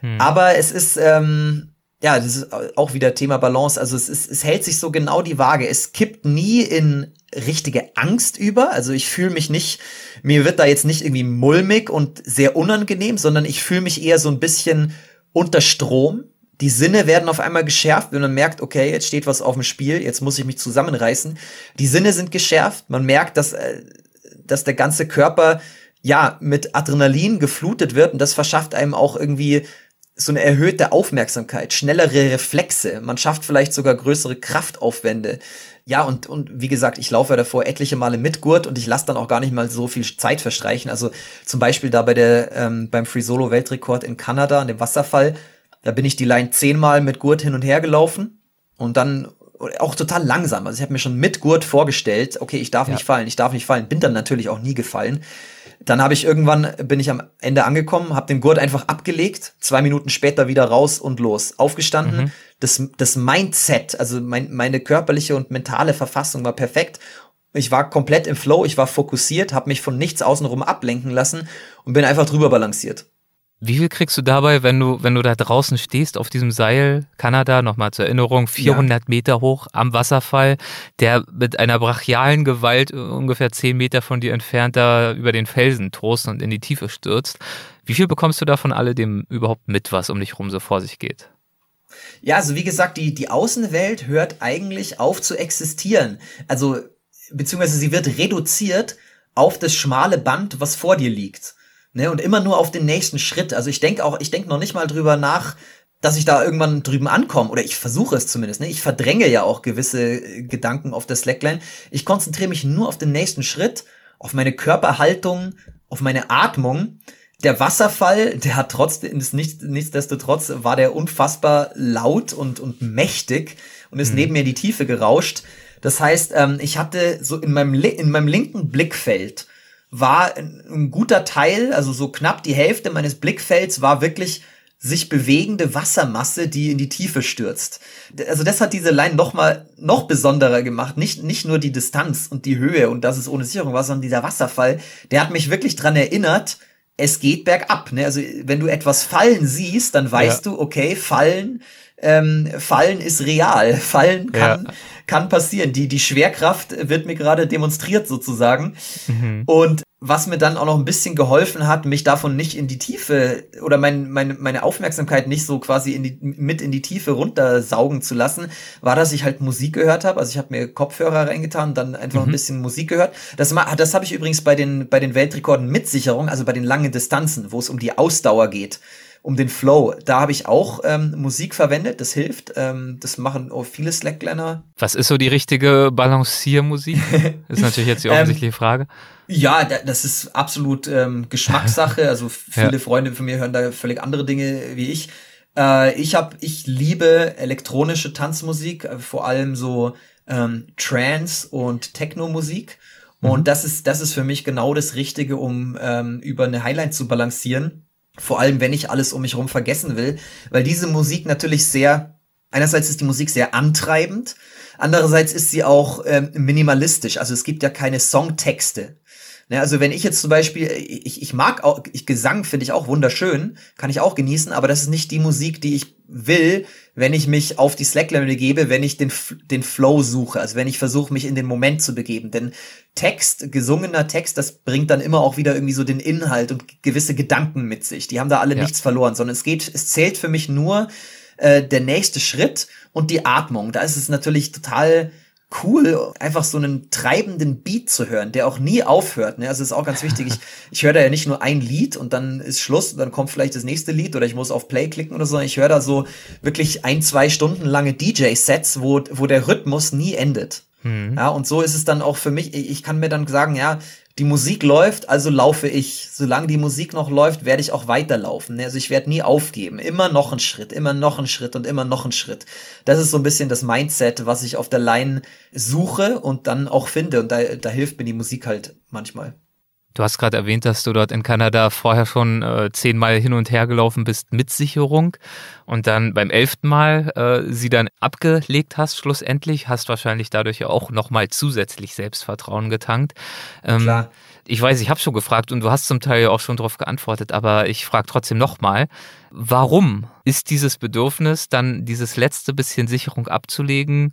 Hm. Aber es ist, ähm, ja, das ist auch wieder Thema Balance. Also es, ist, es hält sich so genau die Waage. Es kippt nie in richtige Angst über. Also ich fühle mich nicht, mir wird da jetzt nicht irgendwie mulmig und sehr unangenehm, sondern ich fühle mich eher so ein bisschen unter Strom die Sinne werden auf einmal geschärft, wenn man merkt, okay, jetzt steht was auf dem Spiel, jetzt muss ich mich zusammenreißen. Die Sinne sind geschärft, man merkt, dass, äh, dass der ganze Körper ja mit Adrenalin geflutet wird und das verschafft einem auch irgendwie so eine erhöhte Aufmerksamkeit, schnellere Reflexe, man schafft vielleicht sogar größere Kraftaufwände. Ja, und, und wie gesagt, ich laufe ja davor etliche Male mit Gurt und ich lasse dann auch gar nicht mal so viel Zeit verstreichen. Also zum Beispiel da bei der, ähm, beim Free Solo Weltrekord in Kanada, an dem Wasserfall, da bin ich die Line zehnmal mit Gurt hin und her gelaufen und dann auch total langsam. Also ich habe mir schon mit Gurt vorgestellt, okay, ich darf ja. nicht fallen, ich darf nicht fallen. Bin dann natürlich auch nie gefallen. Dann habe ich irgendwann, bin ich am Ende angekommen, habe den Gurt einfach abgelegt, zwei Minuten später wieder raus und los. Aufgestanden, mhm. das, das Mindset, also mein, meine körperliche und mentale Verfassung war perfekt. Ich war komplett im Flow, ich war fokussiert, habe mich von nichts außenrum ablenken lassen und bin einfach drüber balanciert. Wie viel kriegst du dabei, wenn du, wenn du da draußen stehst auf diesem Seil, Kanada, nochmal zur Erinnerung, 400 ja. Meter hoch am Wasserfall, der mit einer brachialen Gewalt ungefähr 10 Meter von dir entfernt da über den Felsen trost und in die Tiefe stürzt. Wie viel bekommst du da von alledem überhaupt mit, was um dich rum so vor sich geht? Ja, also wie gesagt, die, die Außenwelt hört eigentlich auf zu existieren. Also, beziehungsweise sie wird reduziert auf das schmale Band, was vor dir liegt. Ne, und immer nur auf den nächsten Schritt. Also ich denke auch, ich denke noch nicht mal drüber nach, dass ich da irgendwann drüben ankomme. Oder ich versuche es zumindest. Ne? Ich verdränge ja auch gewisse äh, Gedanken auf der Slackline. Ich konzentriere mich nur auf den nächsten Schritt, auf meine Körperhaltung, auf meine Atmung. Der Wasserfall, der hat trotzdem, ist nicht, nichtsdestotrotz war der unfassbar laut und, und mächtig und ist mhm. neben mir in die Tiefe gerauscht. Das heißt, ähm, ich hatte so in meinem, in meinem linken Blickfeld war ein guter Teil, also so knapp die Hälfte meines Blickfelds war wirklich sich bewegende Wassermasse, die in die Tiefe stürzt. Also das hat diese Line noch mal noch besonderer gemacht. Nicht, nicht nur die Distanz und die Höhe und dass es ohne Sicherung war, sondern dieser Wasserfall, der hat mich wirklich dran erinnert, es geht bergab. Ne? Also wenn du etwas fallen siehst, dann weißt ja. du, okay, fallen, ähm, fallen ist real. Fallen kann, ja. Kann passieren. Die, die Schwerkraft wird mir gerade demonstriert sozusagen. Mhm. Und was mir dann auch noch ein bisschen geholfen hat, mich davon nicht in die Tiefe oder mein, meine, meine Aufmerksamkeit nicht so quasi in die, mit in die Tiefe runtersaugen zu lassen, war, dass ich halt Musik gehört habe. Also ich habe mir Kopfhörer reingetan, dann einfach mhm. ein bisschen Musik gehört. Das, das habe ich übrigens bei den, bei den Weltrekorden mit Sicherung, also bei den langen Distanzen, wo es um die Ausdauer geht um den Flow. Da habe ich auch ähm, Musik verwendet, das hilft. Ähm, das machen auch viele Slackliner. Was ist so die richtige Balanciermusik? ist natürlich jetzt die ähm, offensichtliche Frage. Ja, das ist absolut ähm, Geschmackssache. Also viele ja. Freunde von mir hören da völlig andere Dinge wie ich. Äh, ich habe, ich liebe elektronische Tanzmusik, äh, vor allem so ähm, Trance und Techno-Musik. Und mhm. das ist, das ist für mich genau das Richtige, um ähm, über eine Highline zu balancieren. Vor allem, wenn ich alles um mich herum vergessen will, weil diese Musik natürlich sehr, einerseits ist die Musik sehr antreibend, andererseits ist sie auch ähm, minimalistisch. Also es gibt ja keine Songtexte. Ne, also wenn ich jetzt zum Beispiel, ich, ich mag auch, ich, Gesang finde ich auch wunderschön, kann ich auch genießen, aber das ist nicht die Musik, die ich will, wenn ich mich auf die Slackline begebe, wenn ich den, den Flow suche, also wenn ich versuche, mich in den Moment zu begeben. Denn Text, gesungener Text, das bringt dann immer auch wieder irgendwie so den Inhalt und gewisse Gedanken mit sich. Die haben da alle ja. nichts verloren, sondern es geht, es zählt für mich nur äh, der nächste Schritt und die Atmung. Da ist es natürlich total cool, einfach so einen treibenden Beat zu hören, der auch nie aufhört. Ne? Also ist auch ganz wichtig. Ich, ich höre da ja nicht nur ein Lied und dann ist Schluss und dann kommt vielleicht das nächste Lied oder ich muss auf Play klicken oder so. Ich höre da so wirklich ein, zwei Stunden lange DJ-Sets, wo, wo der Rhythmus nie endet. Mhm. Ja, und so ist es dann auch für mich. Ich kann mir dann sagen, ja, die Musik läuft, also laufe ich. Solange die Musik noch läuft, werde ich auch weiterlaufen. Also ich werde nie aufgeben. Immer noch ein Schritt, immer noch ein Schritt und immer noch ein Schritt. Das ist so ein bisschen das Mindset, was ich auf der Line suche und dann auch finde. Und da, da hilft mir die Musik halt manchmal. Du hast gerade erwähnt, dass du dort in Kanada vorher schon äh, zehnmal hin und her gelaufen bist mit Sicherung und dann beim elften Mal äh, sie dann abgelegt hast schlussendlich, hast wahrscheinlich dadurch ja auch nochmal zusätzlich Selbstvertrauen getankt. Ähm, Klar. Ich weiß, ich habe schon gefragt und du hast zum Teil ja auch schon darauf geantwortet, aber ich frage trotzdem nochmal, warum ist dieses Bedürfnis, dann dieses letzte bisschen Sicherung abzulegen,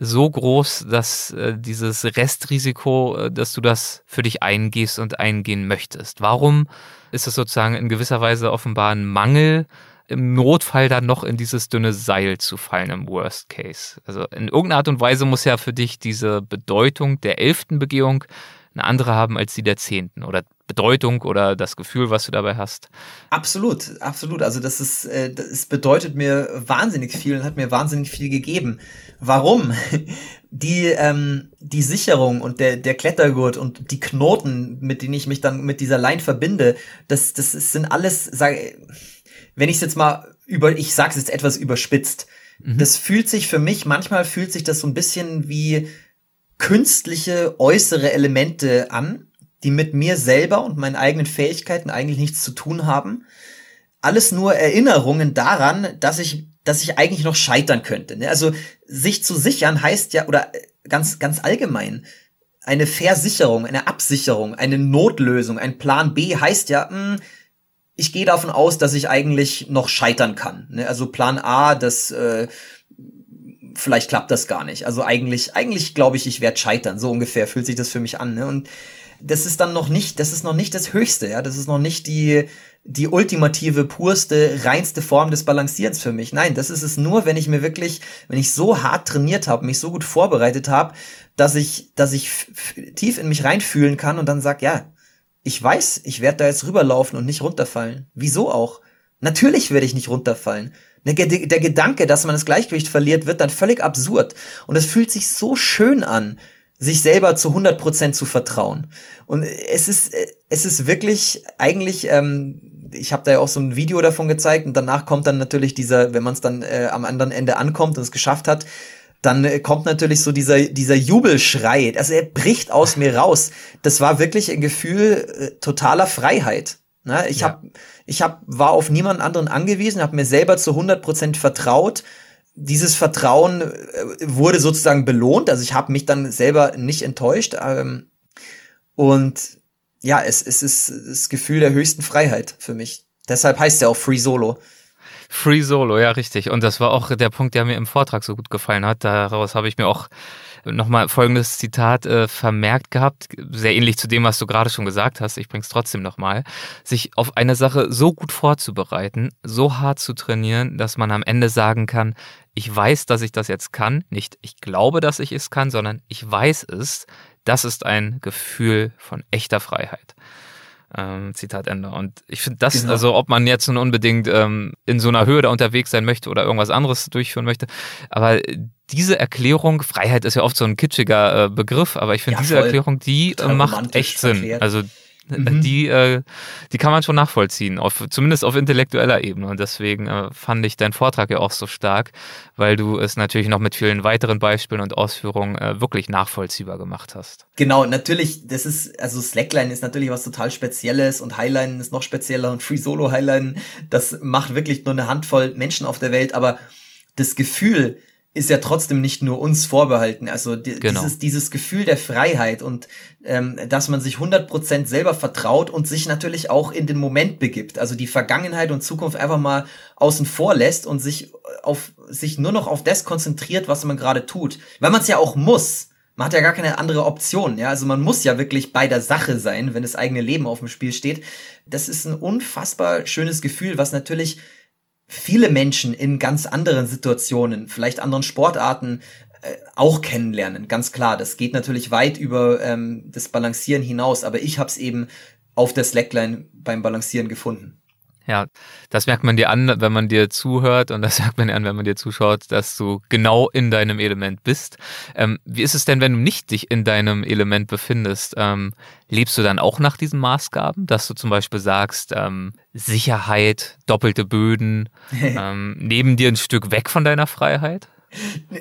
so groß, dass äh, dieses Restrisiko, äh, dass du das für dich eingehst und eingehen möchtest? Warum ist es sozusagen in gewisser Weise offenbar ein Mangel, im Notfall dann noch in dieses dünne Seil zu fallen im Worst Case? Also in irgendeiner Art und Weise muss ja für dich diese Bedeutung der elften Begehung eine andere haben als die der zehnten oder Bedeutung oder das Gefühl, was du dabei hast. Absolut, absolut. Also das ist, äh, das bedeutet mir wahnsinnig viel und hat mir wahnsinnig viel gegeben. Warum? Die, ähm, die Sicherung und der, der Klettergurt und die Knoten, mit denen ich mich dann mit dieser Line verbinde, das, das sind alles, sage, wenn ich es jetzt mal über, ich sag's jetzt etwas überspitzt, mhm. das fühlt sich für mich, manchmal fühlt sich das so ein bisschen wie künstliche äußere Elemente an, die mit mir selber und meinen eigenen Fähigkeiten eigentlich nichts zu tun haben. Alles nur Erinnerungen daran, dass ich, dass ich eigentlich noch scheitern könnte. Ne? Also sich zu sichern heißt ja, oder ganz, ganz allgemein, eine Versicherung, eine Absicherung, eine Notlösung, ein Plan B heißt ja, mh, hm, ich gehe davon aus, dass ich eigentlich noch scheitern kann. Ne? Also Plan A, das äh, vielleicht klappt das gar nicht. Also eigentlich, eigentlich glaube ich, ich werde scheitern. So ungefähr fühlt sich das für mich an. Ne? Und das ist dann noch nicht, das ist noch nicht das Höchste, ja. Das ist noch nicht die, die ultimative, purste, reinste Form des Balancierens für mich. Nein, das ist es nur, wenn ich mir wirklich, wenn ich so hart trainiert habe, mich so gut vorbereitet habe, dass ich, dass ich tief in mich reinfühlen kann und dann sag, ja, ich weiß, ich werde da jetzt rüberlaufen und nicht runterfallen. Wieso auch? Natürlich werde ich nicht runterfallen. Der, der Gedanke, dass man das Gleichgewicht verliert, wird dann völlig absurd. Und es fühlt sich so schön an, sich selber zu 100% zu vertrauen. Und es ist, es ist wirklich eigentlich, ähm, ich habe da ja auch so ein Video davon gezeigt und danach kommt dann natürlich dieser, wenn man es dann äh, am anderen Ende ankommt und es geschafft hat, dann äh, kommt natürlich so dieser, dieser Jubelschrei. Also er bricht aus mir raus. Das war wirklich ein Gefühl äh, totaler Freiheit. Ne? Ich ja. hab, ich hab, war auf niemanden anderen angewiesen, habe mir selber zu 100% vertraut dieses Vertrauen äh, wurde sozusagen belohnt. Also ich habe mich dann selber nicht enttäuscht. Ähm, und ja, es, es ist das Gefühl der höchsten Freiheit für mich. Deshalb heißt er auch Free Solo. Free Solo, ja, richtig. Und das war auch der Punkt, der mir im Vortrag so gut gefallen hat. Daraus habe ich mir auch nochmal folgendes Zitat äh, vermerkt gehabt, sehr ähnlich zu dem, was du gerade schon gesagt hast. Ich bring's trotzdem nochmal. Sich auf eine Sache so gut vorzubereiten, so hart zu trainieren, dass man am Ende sagen kann, ich weiß, dass ich das jetzt kann. Nicht ich glaube, dass ich es kann, sondern ich weiß es. Das ist ein Gefühl von echter Freiheit. Ähm, Zitat Ende. Und ich finde das, genau. also ob man jetzt nun unbedingt ähm, in so einer Höhe da unterwegs sein möchte oder irgendwas anderes durchführen möchte, aber diese Erklärung, Freiheit ist ja oft so ein kitschiger äh, Begriff, aber ich finde ja, diese Erklärung, die äh, macht echt Sinn. Erklärt. Also mhm. die, äh, die kann man schon nachvollziehen, auf, zumindest auf intellektueller Ebene. Und deswegen äh, fand ich deinen Vortrag ja auch so stark, weil du es natürlich noch mit vielen weiteren Beispielen und Ausführungen äh, wirklich nachvollziehbar gemacht hast. Genau, natürlich, das ist, also Slackline ist natürlich was total Spezielles und Highline ist noch spezieller und Free Solo Highline, das macht wirklich nur eine Handvoll Menschen auf der Welt, aber das Gefühl, ist ja trotzdem nicht nur uns vorbehalten. Also die, genau. dieses, dieses Gefühl der Freiheit und ähm, dass man sich 100% selber vertraut und sich natürlich auch in den Moment begibt. Also die Vergangenheit und Zukunft einfach mal außen vor lässt und sich auf sich nur noch auf das konzentriert, was man gerade tut. Weil man es ja auch muss. Man hat ja gar keine andere Option, ja. Also man muss ja wirklich bei der Sache sein, wenn das eigene Leben auf dem Spiel steht. Das ist ein unfassbar schönes Gefühl, was natürlich viele Menschen in ganz anderen Situationen, vielleicht anderen Sportarten, äh, auch kennenlernen. Ganz klar, das geht natürlich weit über ähm, das Balancieren hinaus, aber ich habe es eben auf der Slackline beim Balancieren gefunden. Ja, das merkt man dir an, wenn man dir zuhört und das merkt man dir an, wenn man dir zuschaut, dass du genau in deinem Element bist. Ähm, wie ist es denn, wenn du nicht dich in deinem Element befindest? Ähm, lebst du dann auch nach diesen Maßgaben, dass du zum Beispiel sagst, ähm, Sicherheit, doppelte Böden, ähm, neben dir ein Stück weg von deiner Freiheit?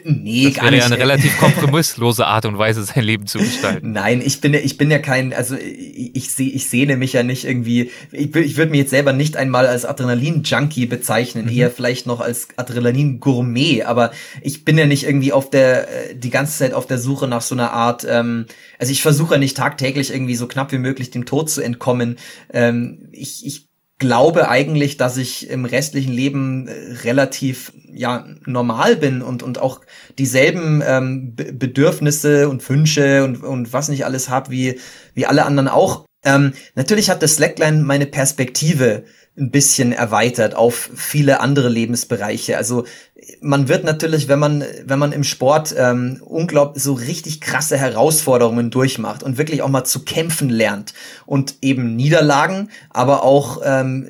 Nee, das gar wäre nicht. ja eine relativ kompromisslose Art und Weise, sein Leben zu gestalten. Nein, ich bin ja, ich bin ja kein, also ich, ich sehe, ich sehne mich ja nicht irgendwie, ich, ich würde mich jetzt selber nicht einmal als Adrenalin-Junkie bezeichnen, Mhm. eher vielleicht noch als Adrenalin-Gourmet, aber ich bin ja nicht irgendwie auf der, äh, die ganze Zeit auf der Suche nach so einer Art, ähm, also ich versuche ja nicht tagtäglich irgendwie so knapp wie möglich dem Tod zu entkommen. Ähm, ich, ich glaube eigentlich, dass ich im restlichen Leben äh, relativ ja normal bin und und auch dieselben ähm, Be- Bedürfnisse und Wünsche und und was nicht alles habe wie wie alle anderen auch. Ähm, natürlich hat das Slackline meine Perspektive ein bisschen erweitert auf viele andere Lebensbereiche. Also man wird natürlich, wenn man wenn man im Sport ähm, unglaublich so richtig krasse Herausforderungen durchmacht und wirklich auch mal zu kämpfen lernt und eben Niederlagen, aber auch ähm,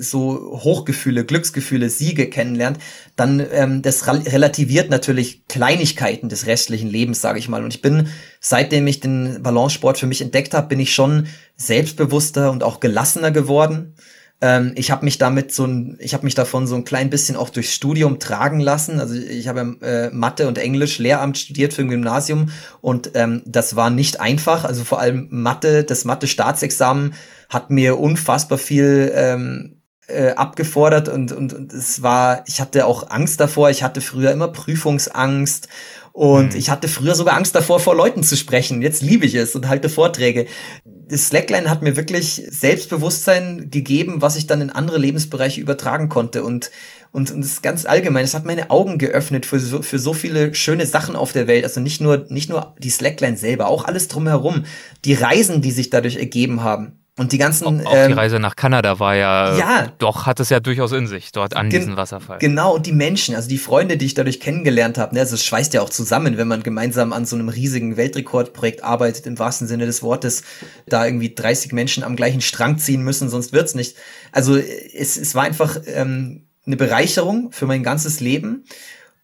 so Hochgefühle, Glücksgefühle, Siege kennenlernt, dann ähm, das relativiert natürlich Kleinigkeiten des restlichen Lebens, sage ich mal. Und ich bin, seitdem ich den Balancesport für mich entdeckt habe, bin ich schon selbstbewusster und auch gelassener geworden. Ähm, ich habe mich damit so ein, ich habe mich davon so ein klein bisschen auch durchs Studium tragen lassen. Also ich habe äh, Mathe und Englisch Lehramt studiert für ein Gymnasium und ähm, das war nicht einfach. Also vor allem Mathe, das Mathe-Staatsexamen hat mir unfassbar viel ähm, äh, abgefordert und, und, und es war, ich hatte auch Angst davor. Ich hatte früher immer Prüfungsangst und ich hatte früher sogar Angst davor, vor Leuten zu sprechen. Jetzt liebe ich es und halte Vorträge. Das Slackline hat mir wirklich Selbstbewusstsein gegeben, was ich dann in andere Lebensbereiche übertragen konnte und und, und das ist ganz allgemein. Es hat meine Augen geöffnet für so, für so viele schöne Sachen auf der Welt. Also nicht nur, nicht nur die Slackline selber, auch alles drumherum. Die Reisen, die sich dadurch ergeben haben. Und die ganzen. Auch die ähm, Reise nach Kanada war ja, Ja. doch, hat es ja durchaus in sich, dort an diesem Wasserfall. Genau, und die Menschen, also die Freunde, die ich dadurch kennengelernt habe, ne, also es schweißt ja auch zusammen, wenn man gemeinsam an so einem riesigen Weltrekordprojekt arbeitet, im wahrsten Sinne des Wortes, da irgendwie 30 Menschen am gleichen Strang ziehen müssen, sonst wird's nicht. Also es, es war einfach ähm, eine Bereicherung für mein ganzes Leben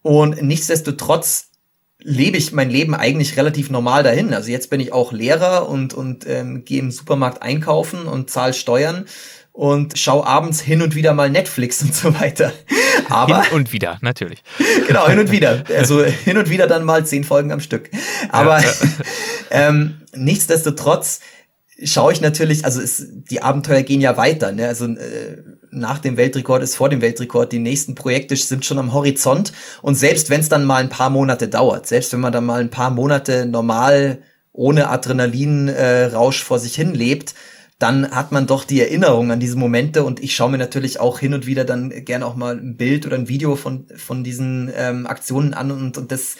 und nichtsdestotrotz lebe ich mein Leben eigentlich relativ normal dahin. Also jetzt bin ich auch Lehrer und, und ähm, gehe im Supermarkt einkaufen und zahle Steuern und schaue abends hin und wieder mal Netflix und so weiter. Aber Hin und wieder, natürlich. genau, hin und wieder. Also hin und wieder dann mal zehn Folgen am Stück. Aber ähm, nichtsdestotrotz schaue ich natürlich, also es, die Abenteuer gehen ja weiter. Ne? Also äh, nach dem Weltrekord ist vor dem Weltrekord. Die nächsten Projekte sind schon am Horizont. Und selbst wenn es dann mal ein paar Monate dauert, selbst wenn man dann mal ein paar Monate normal ohne Adrenalinrausch äh, vor sich hin lebt, dann hat man doch die Erinnerung an diese Momente und ich schaue mir natürlich auch hin und wieder dann gerne auch mal ein Bild oder ein Video von, von diesen ähm, Aktionen an und, und das,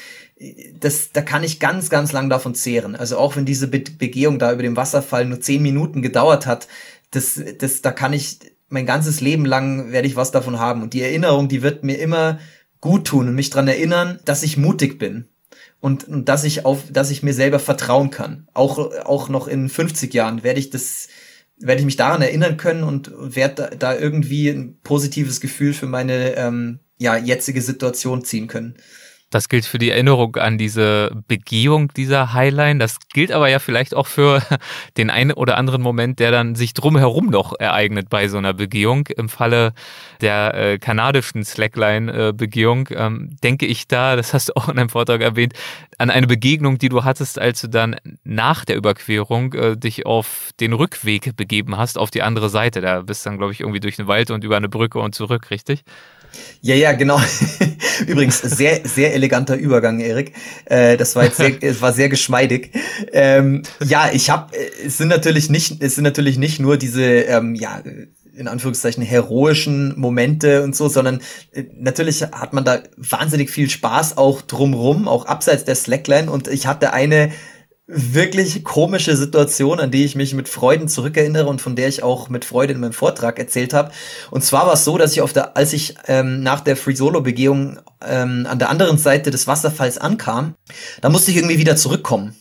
das, da kann ich ganz, ganz lang davon zehren. Also auch wenn diese Be Begehung da über dem Wasserfall nur zehn Minuten gedauert hat, das, das, da kann ich mein ganzes Leben lang werde ich was davon haben und die Erinnerung, die wird mir immer gut tun und mich dran erinnern, dass ich mutig bin und, und dass ich auf, dass ich mir selber vertrauen kann. Auch, auch noch in 50 Jahren werde ich das, werde ich mich daran erinnern können und werde da, da irgendwie ein positives Gefühl für meine ähm, ja, jetzige Situation ziehen können. Das gilt für die Erinnerung an diese Begehung dieser Highline. Das gilt aber ja vielleicht auch für den einen oder anderen Moment, der dann sich drumherum noch ereignet bei so einer Begehung. Im Falle der äh, kanadischen Slackline-Begehung ähm, denke ich da, das hast du auch in einem Vortrag erwähnt, an eine Begegnung, die du hattest, als du dann nach der Überquerung äh, dich auf den Rückweg begeben hast, auf die andere Seite. Da bist dann, glaube ich, irgendwie durch den Wald und über eine Brücke und zurück, richtig? Ja, ja, genau. Übrigens, sehr, sehr eleganter Übergang, Erik. Äh, das war jetzt sehr, es war sehr geschmeidig. Ähm, ja, ich habe, es sind natürlich nicht, es sind natürlich nicht nur diese, ähm, ja, in Anführungszeichen heroischen Momente und so, sondern äh, natürlich hat man da wahnsinnig viel Spaß auch drumrum, auch abseits der Slackline. Und ich hatte eine wirklich komische Situation, an die ich mich mit Freuden zurückerinnere und von der ich auch mit Freude in meinem Vortrag erzählt habe. Und zwar war es so, dass ich auf der, als ich ähm, nach der Free Solo Begehung ähm, an der anderen Seite des Wasserfalls ankam, da musste ich irgendwie wieder zurückkommen.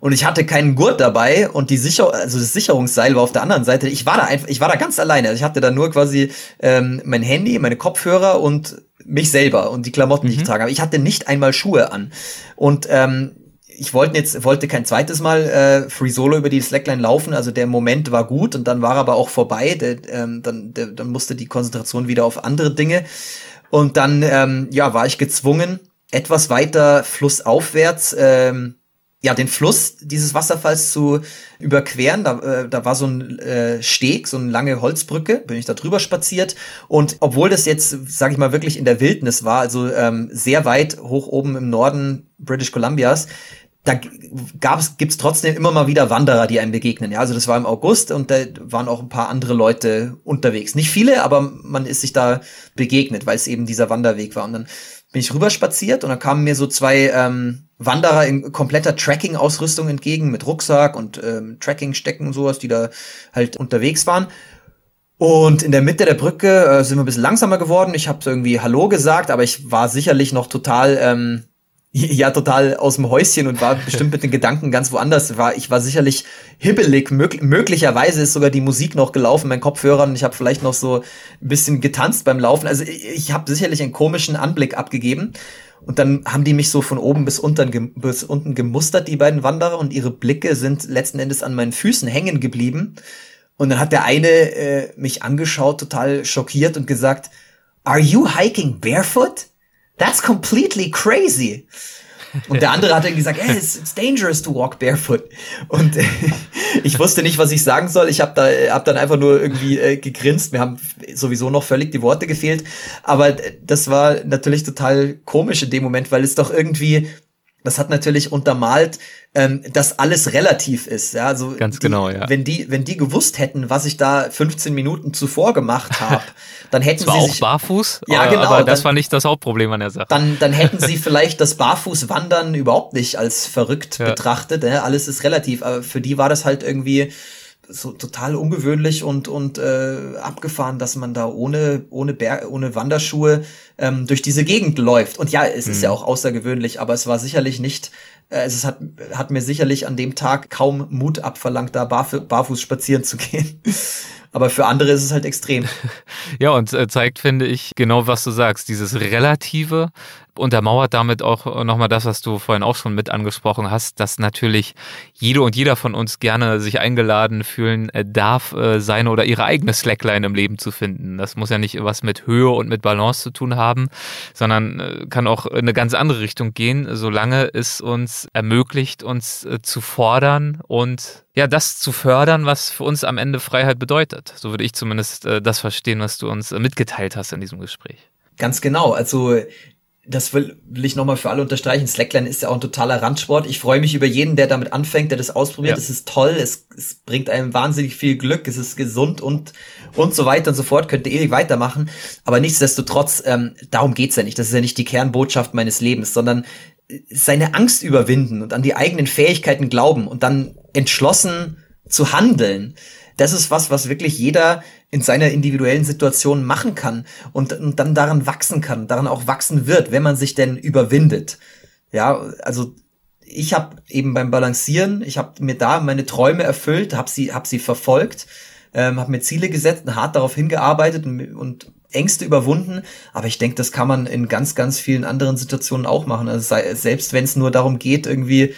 Und ich hatte keinen Gurt dabei und die Sicher also das Sicherungsseil war auf der anderen Seite. Ich war da einfach, ich war da ganz alleine. Also ich hatte da nur quasi ähm, mein Handy, meine Kopfhörer und mich selber und die Klamotten, die ich mhm. trage. Aber ich hatte nicht einmal Schuhe an. Und ähm, ich wollte jetzt wollte kein zweites Mal äh, Free Solo über die Slackline laufen, also der Moment war gut und dann war aber auch vorbei. Der, ähm, dann, der, dann musste die Konzentration wieder auf andere Dinge und dann ähm, ja war ich gezwungen etwas weiter flussaufwärts ähm, ja, den Fluss dieses Wasserfalls zu überqueren. Da, äh, da war so ein äh, Steg, so eine lange Holzbrücke, bin ich da drüber spaziert. Und obwohl das jetzt, sage ich mal, wirklich in der Wildnis war, also ähm, sehr weit hoch oben im Norden British Columbias, da gab's, gibt's trotzdem immer mal wieder Wanderer, die einem begegnen. Ja, also das war im August und da waren auch ein paar andere Leute unterwegs. Nicht viele, aber man ist sich da begegnet, weil es eben dieser Wanderweg war. Und dann bin ich rüber spaziert und dann kamen mir so zwei ähm, Wanderer in kompletter Tracking-Ausrüstung entgegen mit Rucksack und ähm, Tracking-Stecken und sowas, die da halt unterwegs waren. Und in der Mitte der Brücke äh, sind wir ein bisschen langsamer geworden. Ich habe irgendwie Hallo gesagt, aber ich war sicherlich noch total ähm, ja total aus dem Häuschen und war bestimmt mit den Gedanken ganz woanders. War ich war sicherlich hibbelig. Mög möglicherweise ist sogar die Musik noch gelaufen, mein Kopfhörer und ich habe vielleicht noch so ein bisschen getanzt beim Laufen. Also ich, ich habe sicherlich einen komischen Anblick abgegeben. Und dann haben die mich so von oben bis unten, bis unten gemustert, die beiden Wanderer, und ihre Blicke sind letzten Endes an meinen Füßen hängen geblieben. Und dann hat der eine äh, mich angeschaut, total schockiert und gesagt, Are you hiking barefoot? That's completely crazy. Und der andere hat dann gesagt, hey, it's, it's dangerous to walk barefoot. Und äh, ich wusste nicht, was ich sagen soll. Ich habe da hab dann einfach nur irgendwie äh, gegrinst. Mir haben sowieso noch völlig die Worte gefehlt. Aber das war natürlich total komisch in dem Moment, weil es doch irgendwie das hat natürlich untermalt, ähm, dass alles relativ ist. Ja, also ganz die, genau. Ja. Wenn die, wenn die gewusst hätten, was ich da 15 Minuten zuvor gemacht habe, dann hätten Zwar sie auch sich barfuß. Ja, genau. Aber das dann, war nicht das Hauptproblem an der Sache. Dann, dann hätten sie vielleicht das Barfußwandern überhaupt nicht als verrückt ja. betrachtet. Ja? Alles ist relativ. Aber für die war das halt irgendwie so total ungewöhnlich und und äh, abgefahren, dass man da ohne ohne Ber ohne Wanderschuhe ähm, durch diese Gegend läuft. Und ja, es mhm. ist ja auch außergewöhnlich, aber es war sicherlich nicht äh, es hat, hat mir sicherlich an dem Tag kaum Mut abverlangt, da barf barfuß spazieren zu gehen. Aber für andere ist es halt extrem. Ja, und äh, zeigt, finde ich, genau was du sagst. Dieses Relative untermauert damit auch nochmal das, was du vorhin auch schon mit angesprochen hast, dass natürlich jede und jeder von uns gerne sich eingeladen fühlen äh, darf, äh, seine oder ihre eigene Slackline im Leben zu finden. Das muss ja nicht was mit Höhe und mit Balance zu tun haben, sondern äh, kann auch in eine ganz andere Richtung gehen, solange es uns ermöglicht, uns zu fordern und ja, das zu fördern, was für uns am Ende Freiheit bedeutet. So würde ich zumindest das verstehen, was du uns mitgeteilt hast in diesem Gespräch. Ganz genau. Also das will, will ich nochmal für alle unterstreichen. Slackline ist ja auch ein totaler Randsport. Ich freue mich über jeden, der damit anfängt, der das ausprobiert. Es ist toll, es, es bringt einem wahnsinnig viel Glück, es ist gesund und, und so weiter und so fort. Könnte ewig weitermachen. Aber nichtsdestotrotz, ähm, darum geht's ja nicht. Das ist ja nicht die Kernbotschaft meines Lebens, sondern seine Angst überwinden und an die eigenen Fähigkeiten glauben und dann entschlossen zu handeln das ist was, was wirklich jeder in seiner individuellen Situation machen kann und, und dann daran wachsen kann, daran auch wachsen wird, wenn man sich denn überwindet. Ja, also ich habe eben beim Balancieren, ich habe mir da meine Träume erfüllt, habe sie, hab sie verfolgt, ähm, habe mir Ziele gesetzt hart darauf hingearbeitet und, und Ängste überwunden. Aber ich denke, das kann man in ganz, ganz vielen anderen Situationen auch machen. Also sei, selbst wenn es nur darum geht, irgendwie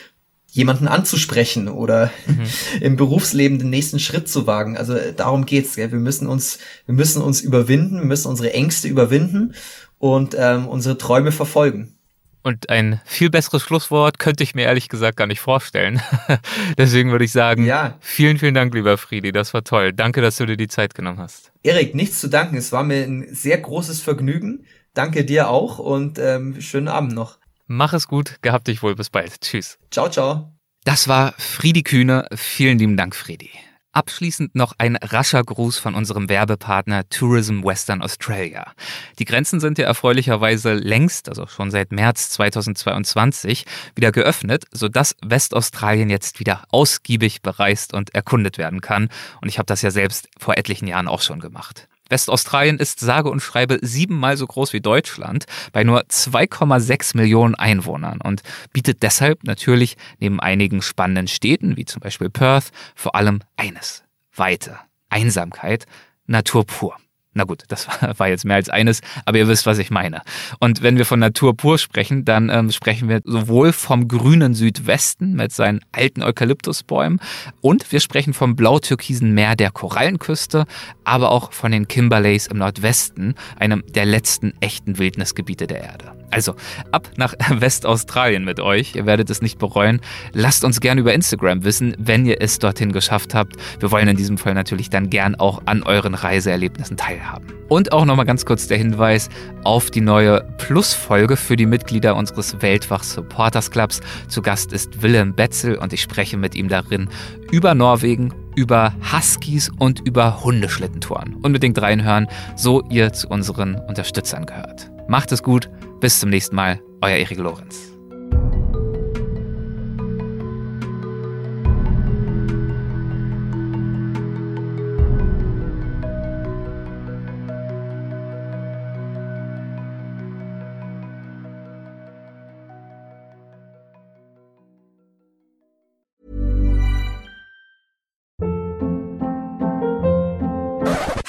jemanden anzusprechen oder mhm. im Berufsleben den nächsten Schritt zu wagen. Also äh, darum geht's. Gell? Wir müssen uns, wir müssen uns überwinden, wir müssen unsere Ängste überwinden und ähm, unsere Träume verfolgen. Und ein viel besseres Schlusswort könnte ich mir ehrlich gesagt gar nicht vorstellen. Deswegen würde ich sagen, ja. vielen, vielen Dank, lieber Friedi. Das war toll. Danke, dass du dir die Zeit genommen hast. Erik, nichts zu danken. Es war mir ein sehr großes Vergnügen. Danke dir auch und ähm, schönen Abend noch. Mach es gut, gehabt dich wohl, bis bald. Tschüss. Ciao, ciao. Das war Friedi Kühne. Vielen lieben Dank, Friedi. Abschließend noch ein rascher Gruß von unserem Werbepartner Tourism Western Australia. Die Grenzen sind ja erfreulicherweise längst, also schon seit März 2022, wieder geöffnet, sodass Westaustralien jetzt wieder ausgiebig bereist und erkundet werden kann. Und ich habe das ja selbst vor etlichen Jahren auch schon gemacht. Westaustralien ist sage und schreibe siebenmal so groß wie Deutschland bei nur 2,6 Millionen Einwohnern und bietet deshalb natürlich neben einigen spannenden Städten wie zum Beispiel Perth vor allem eines. Weite, Einsamkeit, Natur pur. Na gut, das war jetzt mehr als eines, aber ihr wisst, was ich meine. Und wenn wir von Natur pur sprechen, dann ähm, sprechen wir sowohl vom grünen Südwesten mit seinen alten Eukalyptusbäumen und wir sprechen vom blau-türkisen Meer der Korallenküste, aber auch von den Kimberleys im Nordwesten, einem der letzten echten Wildnisgebiete der Erde. Also ab nach Westaustralien mit euch. Ihr werdet es nicht bereuen. Lasst uns gerne über Instagram wissen, wenn ihr es dorthin geschafft habt. Wir wollen in diesem Fall natürlich dann gern auch an euren Reiseerlebnissen teilhaben. Und auch nochmal ganz kurz der Hinweis auf die neue Plus-Folge für die Mitglieder unseres Weltwach Supporters Clubs. Zu Gast ist Willem Betzel und ich spreche mit ihm darin über Norwegen, über Huskies und über Hundeschlittentouren. Unbedingt reinhören, so ihr zu unseren Unterstützern gehört. Macht es gut, bis zum nächsten Mal, euer Erik Lorenz.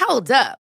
Hold up.